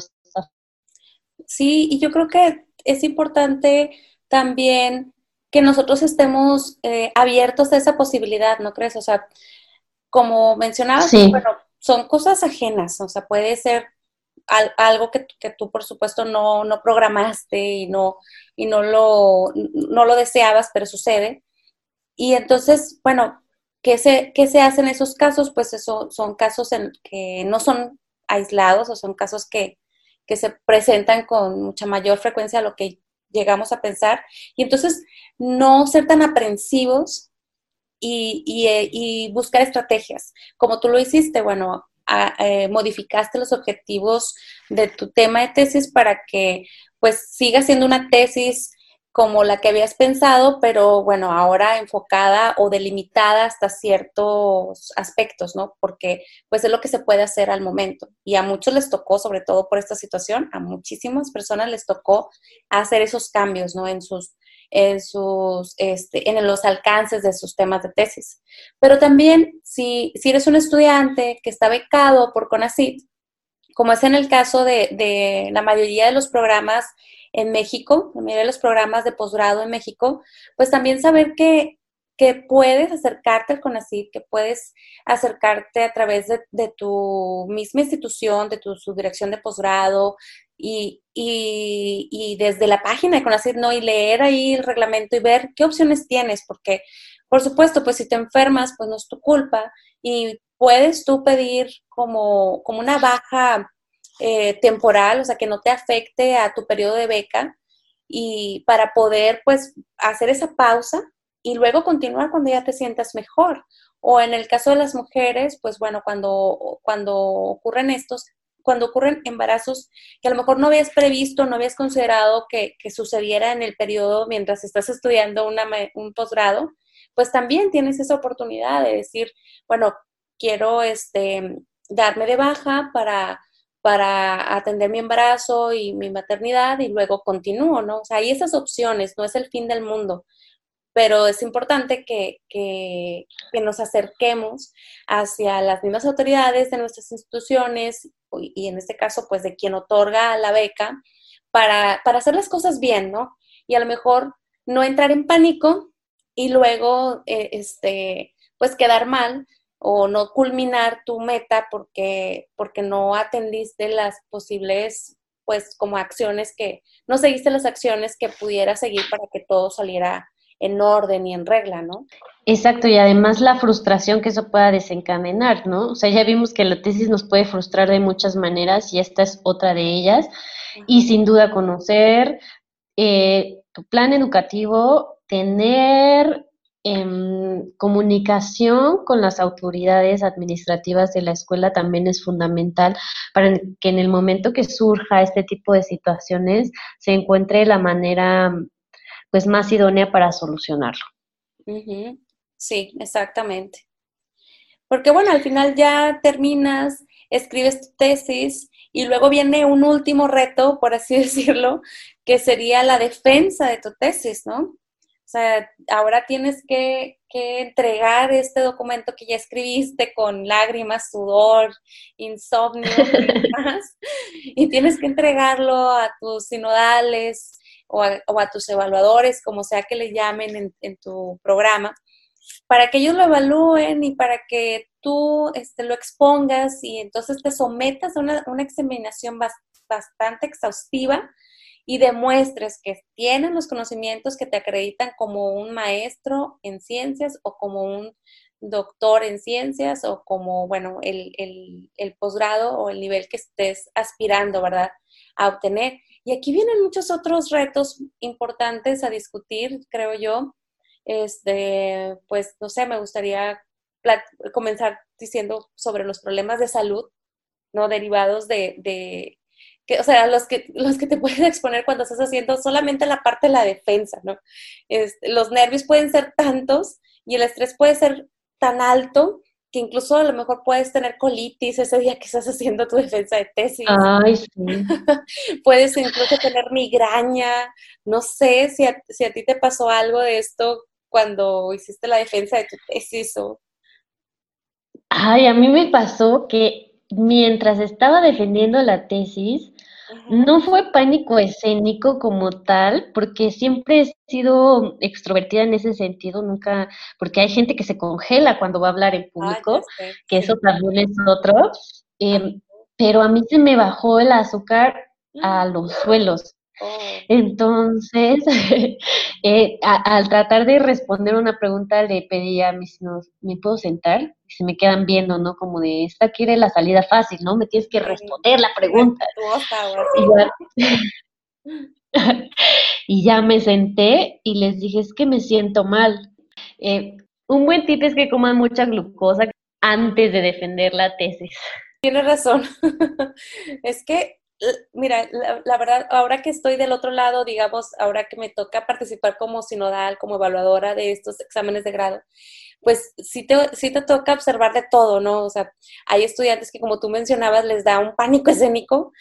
Sí, y yo creo que es importante también que nosotros estemos eh, abiertos a esa posibilidad, ¿no crees? O sea, como mencionabas, bueno, son cosas ajenas, o sea, puede ser algo que, tú, por supuesto, no, no programaste y, no, y no, lo, no lo deseabas, pero sucede. Y entonces, bueno, ¿qué se, qué se hace en esos casos? Pues eso son casos en que no son aislados o son casos que, que se presentan con mucha mayor frecuencia a lo que llegamos a pensar. Y entonces no ser tan aprensivos y, eh, buscar estrategias. Como tú lo hiciste, bueno, eh, modificaste los objetivos de tu tema de tesis para que pues siga siendo una tesis como la que habías pensado, pero bueno, ahora enfocada o delimitada hasta ciertos aspectos, ¿no? Porque pues es lo que se puede hacer al momento. Y a muchos les tocó, sobre todo por esta situación, a muchísimas personas les tocó hacer esos cambios, ¿no? En sus, en sus, este, en los alcances de sus temas de tesis. Pero también, si, si eres un estudiante que está becado por CONACYT, como es en el caso de, de la mayoría de los programas en México, la de los programas de posgrado en México, pues también saber que, que puedes acercarte al CONACYT, que puedes acercarte a través de, tu misma institución, de tu subdirección de posgrado y, y, desde la página de CONACYT, ¿no? Y leer ahí el reglamento y ver qué opciones tienes, porque, por supuesto, pues si te enfermas, pues no es tu culpa y puedes tú pedir como, como una baja eh, temporal, o sea, que no te afecte a tu periodo de beca y para poder pues hacer esa pausa y luego continuar cuando ya te sientas mejor. O en el caso de las mujeres, pues bueno, cuando, cuando ocurren estos, cuando ocurren embarazos que a lo mejor no habías previsto, no habías considerado que, sucediera en el periodo mientras estás estudiando una, un posgrado, pues también tienes esa oportunidad de decir, bueno, quiero este, darme de baja para para atender mi embarazo y mi maternidad y luego continúo, ¿no? O sea, hay esas opciones, no es el fin del mundo, pero es importante que, que, nos acerquemos hacia las mismas autoridades de nuestras instituciones y en este caso, pues de quien otorga la beca para, para hacer las cosas bien, ¿no? Y a lo mejor no entrar en pánico y luego, eh, este, pues quedar mal, o no culminar tu meta porque, porque no atendiste las posibles, pues como acciones que, no seguiste las acciones que pudiera seguir para que todo saliera en orden y en regla, ¿no? Exacto, y además la frustración que eso pueda desencadenar, ¿no? O sea, ya vimos que la tesis nos puede frustrar de muchas maneras y esta es otra de ellas. Y sin duda conocer eh, tu plan educativo, tener em, comunicación con las autoridades administrativas de la escuela también es fundamental para que en el momento que surja este tipo de situaciones se encuentre la manera pues más idónea para solucionarlo. Sí, exactamente. Porque bueno, al final ya terminas, escribes tu tesis y luego viene un último reto, por así *laughs* decirlo, que sería la defensa de tu tesis, ¿no? O sea, ahora tienes que, que, entregar este documento que ya escribiste con lágrimas, sudor, insomnio y *laughs* demás, y tienes que entregarlo a tus sinodales o a, o a tus evaluadores, como sea que le llamen en, en tu programa para que ellos lo evalúen y para que tú este, lo expongas y entonces te sometas a una, examinación bastante exhaustiva y demuestres que tienen los conocimientos que te acreditan como un maestro en ciencias o como un doctor en ciencias o como, bueno, el, el posgrado o el nivel que estés aspirando, ¿verdad? A obtener. Y aquí vienen muchos otros retos importantes a discutir, creo yo, este, pues no sé, me gustaría comenzar diciendo sobre los problemas de salud, ¿no? Derivados de, de que, o sea, los que, los que te *laughs* pueden exponer cuando estás haciendo solamente la parte de la defensa, ¿no? Este, los nervios pueden ser tantos y el estrés puede ser tan alto que incluso a lo mejor puedes tener colitis ese día que estás haciendo tu defensa de tesis. Ay, *laughs* sí. puedes incluso tener migraña. No sé si a, si a ti te pasó algo de esto cuando hiciste la defensa de tu tesis o... Ay, a mí me pasó que mientras estaba defendiendo la tesis, no fue pánico escénico como tal, porque siempre he sido extrovertida en ese sentido, nunca, porque hay gente que se congela cuando va a hablar en público, que eso también es otro, em, pero a mí se me bajó el azúcar a mm. los suelos. Oh. Entonces, *laughs* eh, al tratar de responder una pregunta, le pedí a mis hijos, ¿me puedo sentar? Y se me quedan viendo, ¿no? Como de, esta quiere la salida fácil, ¿no? Me tienes que responder la pregunta. *laughs* *laughs* Y ya, me senté y les dije, es que me siento mal. Eh, un buen tip es que coman mucha glucosa antes de defender la tesis. Tienes razón. es que mira, la, verdad, ahora que estoy del otro lado, digamos, ahora que me toca participar como sinodal, como evaluadora de estos exámenes de grado, pues sí te, sí te toca observar de todo, ¿no? O sea, hay estudiantes que, como tú mencionabas, les da un pánico *laughs* escénico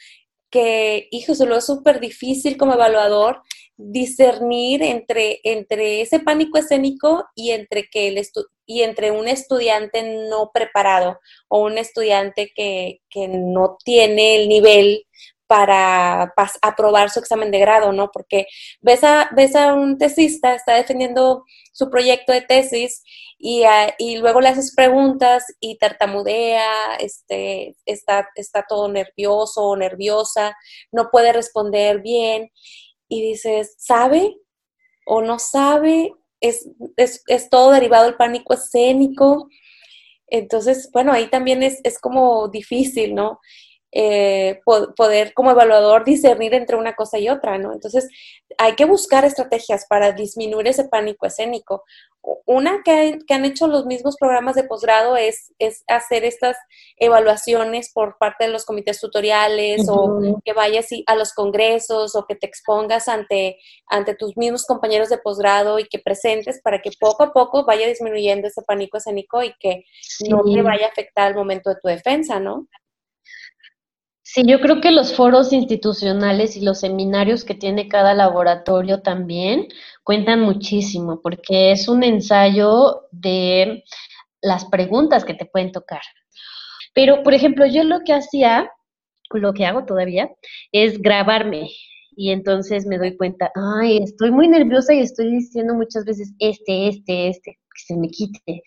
que, hijo, solo es súper difícil como evaluador discernir entre, entre ese pánico escénico y entre, que el y entre un estudiante no preparado o un estudiante que, que no tiene el nivel para aprobar su examen de grado, ¿no? Porque ves a, ves a un tesista, está defendiendo su proyecto de tesis y, y, luego le haces preguntas y tartamudea, este, está, está todo nervioso o nerviosa, no puede responder bien y dices, ¿sabe o no sabe? Es, es, es todo derivado del pánico escénico. Entonces, bueno, ahí también es, es como difícil, ¿no? Eh, poder como evaluador discernir entre una cosa y otra, ¿no? Entonces, hay que buscar estrategias para disminuir ese pánico escénico. Una que, han hecho los mismos programas de posgrado es, es, hacer estas evaluaciones por parte de los comités tutoriales o que vayas a los congresos o que te expongas ante, ante tus mismos compañeros de posgrado y que presentes para que poco a poco vaya disminuyendo ese pánico escénico y que no te vaya a afectar al momento de tu defensa, ¿no? Sí, yo creo que los foros institucionales y los seminarios que tiene cada laboratorio también cuentan muchísimo, porque es un ensayo de las preguntas que te pueden tocar. Pero, por ejemplo, yo lo que hacía, lo que hago todavía, es grabarme. Y entonces me doy cuenta, ay, estoy muy nerviosa y estoy diciendo muchas veces este, este, este que se me quite.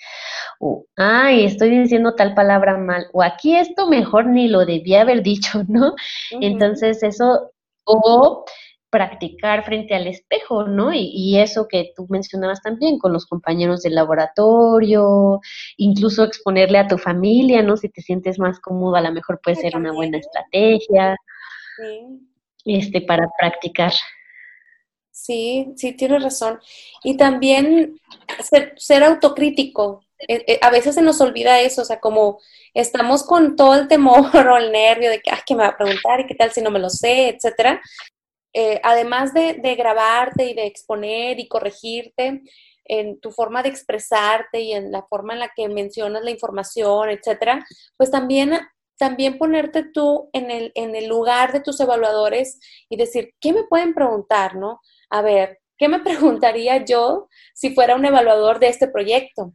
O, ay, estoy diciendo tal palabra mal. O aquí esto mejor ni lo debía haber dicho, *laughs* ¿no? Entonces eso, o practicar frente al espejo, ¿no? Y, eso que tú mencionabas también con los compañeros del laboratorio, incluso exponerle a tu familia, ¿no? Si te sientes más cómodo, a lo mejor puede ser una buena estrategia este, para practicar. Sí, sí, tienes razón. Y también ser, autocrítico. Eh, eh, a veces se nos olvida eso, o sea, como estamos con todo el temor *laughs* o el nervio de que, ah, que me va a preguntar y qué tal si no me lo sé, etcétera. Eh, además de, grabarte y de exponer y corregirte en tu forma de expresarte y en la forma en la que mencionas la información, etcétera, pues también, también ponerte tú en el, en el lugar de tus evaluadores y decir, ¿qué me pueden preguntar, no? A ver, ¿qué me *laughs* preguntaría yo si fuera un evaluador de este proyecto?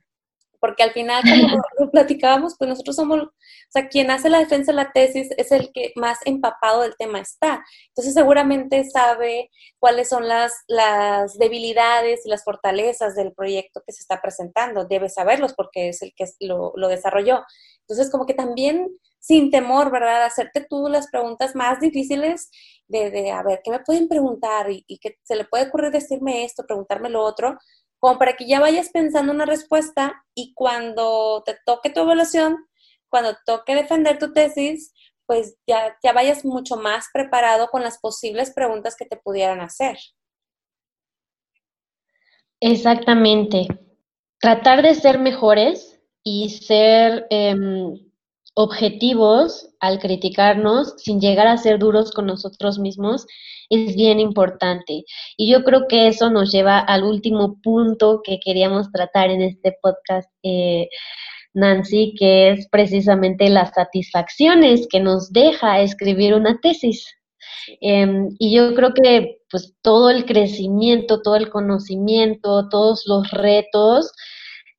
porque al final, como *laughs* lo platicábamos, pues nosotros somos, o sea, quien hace la defensa de la tesis es el que más empapado del tema está. Entonces, seguramente sabe cuáles son las, las debilidades y las fortalezas del proyecto que se está presentando. Debe saberlos porque es el que lo, lo desarrolló. Entonces, como que también sin temor, ¿verdad? Hacerte tú las preguntas más difíciles de, de a ver, ¿qué me pueden preguntar? Y, y que se le puede ocurrir decirme esto, preguntarme lo otro, como para que ya vayas pensando una respuesta y cuando te toque tu evaluación, cuando toque defender tu tesis, pues ya, ya vayas mucho más preparado con las posibles preguntas que te pudieran hacer. Exactamente. Tratar de ser mejores y ser em, objetivos al criticarnos sin llegar a ser duros con nosotros mismos es bien importante. Y yo creo que eso nos lleva al último punto que queríamos tratar en este podcast, eh, Nancy, que es precisamente las satisfacciones que nos deja escribir una tesis. Em, y yo creo que pues todo el crecimiento, todo el conocimiento, todos los retos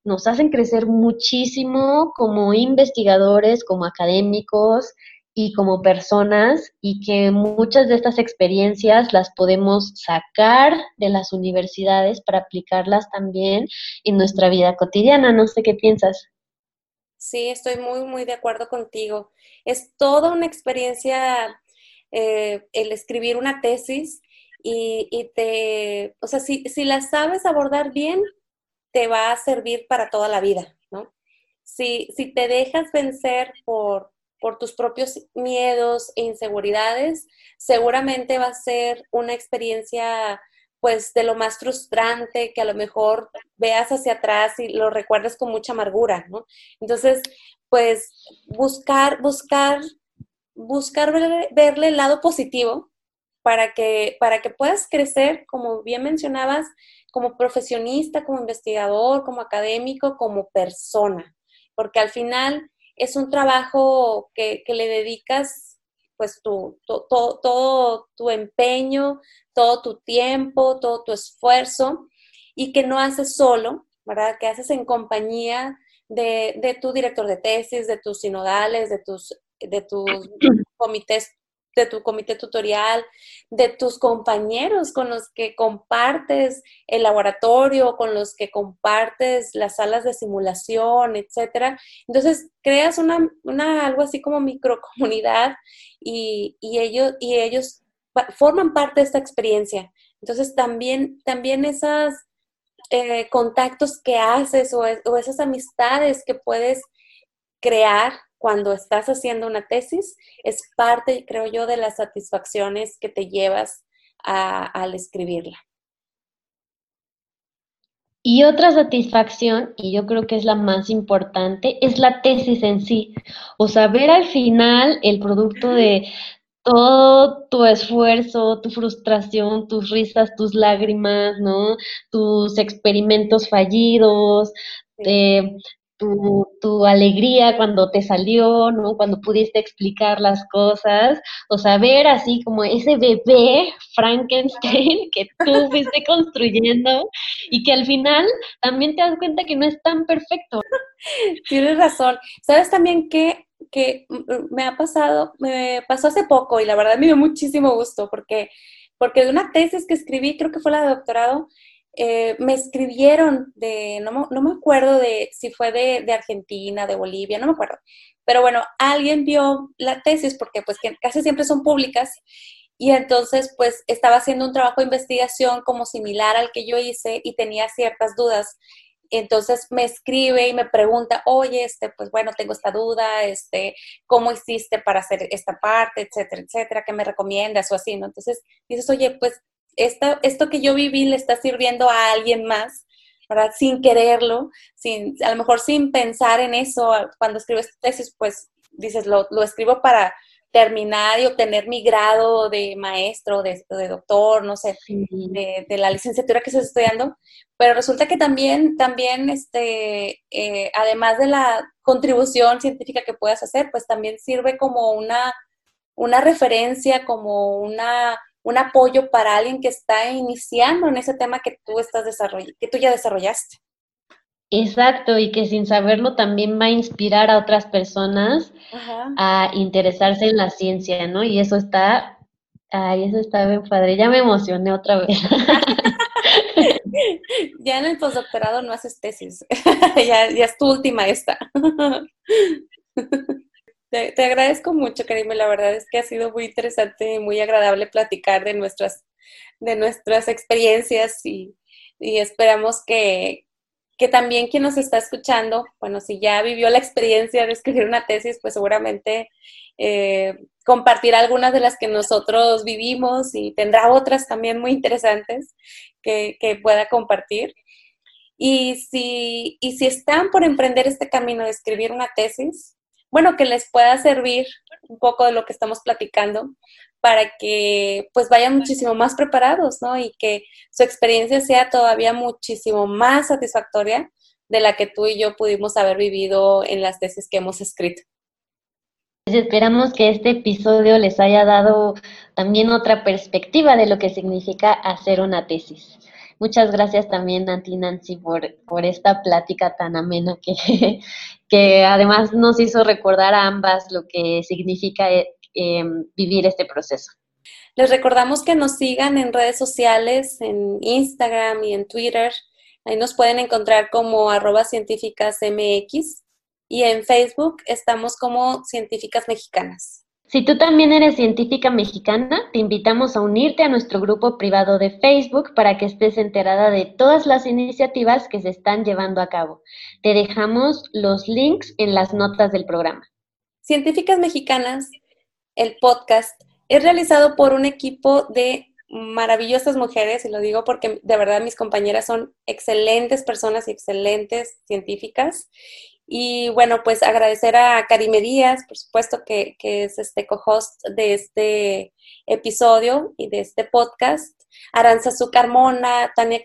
nos hacen crecer muchísimo como investigadores, como académicos, y como personas y que muchas de estas experiencias las podemos sacar de las universidades para aplicarlas también en nuestra vida cotidiana. No sé qué piensas. Sí, estoy muy, muy de acuerdo contigo. Es toda una experiencia eh, el escribir una tesis y, y, te, o sea, si, si la sabes abordar bien, te va a servir para toda la vida, ¿no? Si, si te dejas vencer por, por tus propios miedos e inseguridades, seguramente va a ser una experiencia pues de lo más frustrante que a lo mejor veas hacia atrás y lo recuerdes con mucha amargura, ¿no? Entonces, pues buscar, buscar, buscar verle, el lado positivo para que, para que puedas crecer, como bien mencionabas, como profesionista, como investigador, como académico, como persona, porque al final es un trabajo que, le dedicas pues tu, todo tu empeño, todo tu tiempo, todo tu esfuerzo y que no haces solo, ¿verdad? Que haces en compañía de, de tu director de tesis, de tus sinodales, de tus, de tus *clears throat* comités de tu comité tutorial, de tus compañeros con los que compartes el laboratorio, con los que compartes las salas de simulación, etcétera. Entonces, creas una, una algo así como microcomunidad y, y, ellos, y ellos forman parte de esta experiencia. Entonces, también, también esos eh, contactos que haces o, o esas amistades que puedes crear cuando estás haciendo una tesis es parte, creo yo, de las satisfacciones que te llevas al escribirla. Y otra satisfacción, y yo creo que es la más importante, es la tesis en sí. O sea, ver al final el producto de todo tu esfuerzo, tu frustración, tus risas, tus lágrimas, ¿no? Tus experimentos fallidos, eh, tu, tu, alegría cuando te salió, ¿no? Cuando pudiste explicar las cosas, o sea, ver así como ese bebé Frankenstein que tú fuiste construyendo y que al final también te das cuenta que no es tan perfecto. Tienes razón. ¿Sabes también que, que me ha pasado, me pasó hace poco y la verdad me dio muchísimo gusto porque, porque de una tesis que escribí, creo que fue la de doctorado, eh, me escribieron de, no, no, me acuerdo de si fue de, de, Argentina, de Bolivia, no me acuerdo. Pero bueno, alguien vio la tesis porque pues casi siempre son públicas Y entonces, pues, estaba haciendo un trabajo de investigación como similar al que yo hice y tenía ciertas dudas. Entonces me escribe y me pregunta, oye, este, pues bueno, tengo esta duda, este, ¿cómo hiciste para hacer esta parte, etcétera, etcétera? ¿Qué me recomiendas o así, no? Entonces dices, oye, pues esta, esto que yo viví le está sirviendo a alguien más, ¿verdad? Sin quererlo, sin, a lo mejor sin pensar en eso, cuando escribes tesis, pues dices, lo, lo escribo para terminar y obtener mi grado de maestro, de, doctor, no sé, de, la licenciatura que estoy estudiando, pero resulta que también, también este, eh, además de la contribución científica que puedas hacer, pues también sirve como una, una referencia, como una, un apoyo para alguien que está iniciando en ese tema que tú, estás que tú ya desarrollaste. Exacto, y que sin saberlo también va a inspirar a otras personas a interesarse en la ciencia, ¿no? Y eso está, ay, eso está bien padre, ya me emocioné otra vez. *laughs* ya en el postdoctorado no haces tesis, *laughs* ya, ya, es tu última esta. *laughs* te, agradezco mucho, Karime, la verdad es que ha sido muy interesante y muy agradable platicar de nuestras, de nuestras experiencias y, y esperamos que, que también quien nos está escuchando, bueno, si ya vivió la experiencia de escribir una tesis, pues seguramente eh, compartirá algunas de las que nosotros vivimos y tendrá otras también muy interesantes que, pueda compartir. Y si, y si están por emprender este camino de escribir una tesis, bueno, que les pueda servir un poco de lo que estamos platicando para que pues vayan muchísimo más preparados, ¿no? Y que su experiencia sea todavía muchísimo más satisfactoria de la que tú y yo pudimos haber vivido en las tesis que hemos escrito. Pues esperamos que este episodio les haya dado también otra perspectiva de lo que significa hacer una tesis. Muchas gracias también a ti, Nancy, por, por esta plática tan amena que, *laughs* que además nos hizo recordar a ambas lo que significa Em, vivir este proceso. Les recordamos que nos sigan en redes sociales, en Instagram y en Twitter. Ahí nos pueden encontrar como arroba científicas MX y en Facebook estamos como científicas mexicanas. Si tú también eres científica mexicana, te invitamos a unirte a nuestro grupo privado de Facebook para que estés enterada de todas las iniciativas que se están llevando a cabo. Te dejamos los links en las notas del programa. Científicas mexicanas el podcast es realizado por un equipo de maravillosas mujeres, y lo digo porque de verdad mis compañeras son excelentes personas y excelentes científicas. Y bueno, pues agradecer a Karime Díaz, por supuesto, que, es este co-host de este episodio y de este podcast. Aranza Carmona, Tania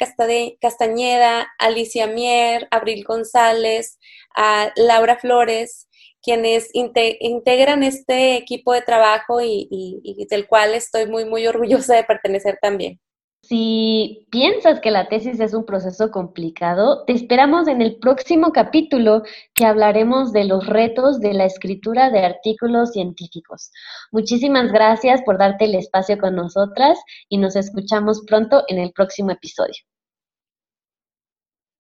Castañeda, Alicia Mier, Abril González, a Laura Flores, quienes integran este equipo de trabajo y, del cual estoy muy, muy orgullosa de pertenecer también. Si piensas que la tesis es un proceso complicado, te esperamos en el próximo capítulo que hablaremos de los retos de la escritura de artículos científicos. Muchísimas gracias por darte el espacio con nosotras y nos escuchamos pronto en el próximo episodio.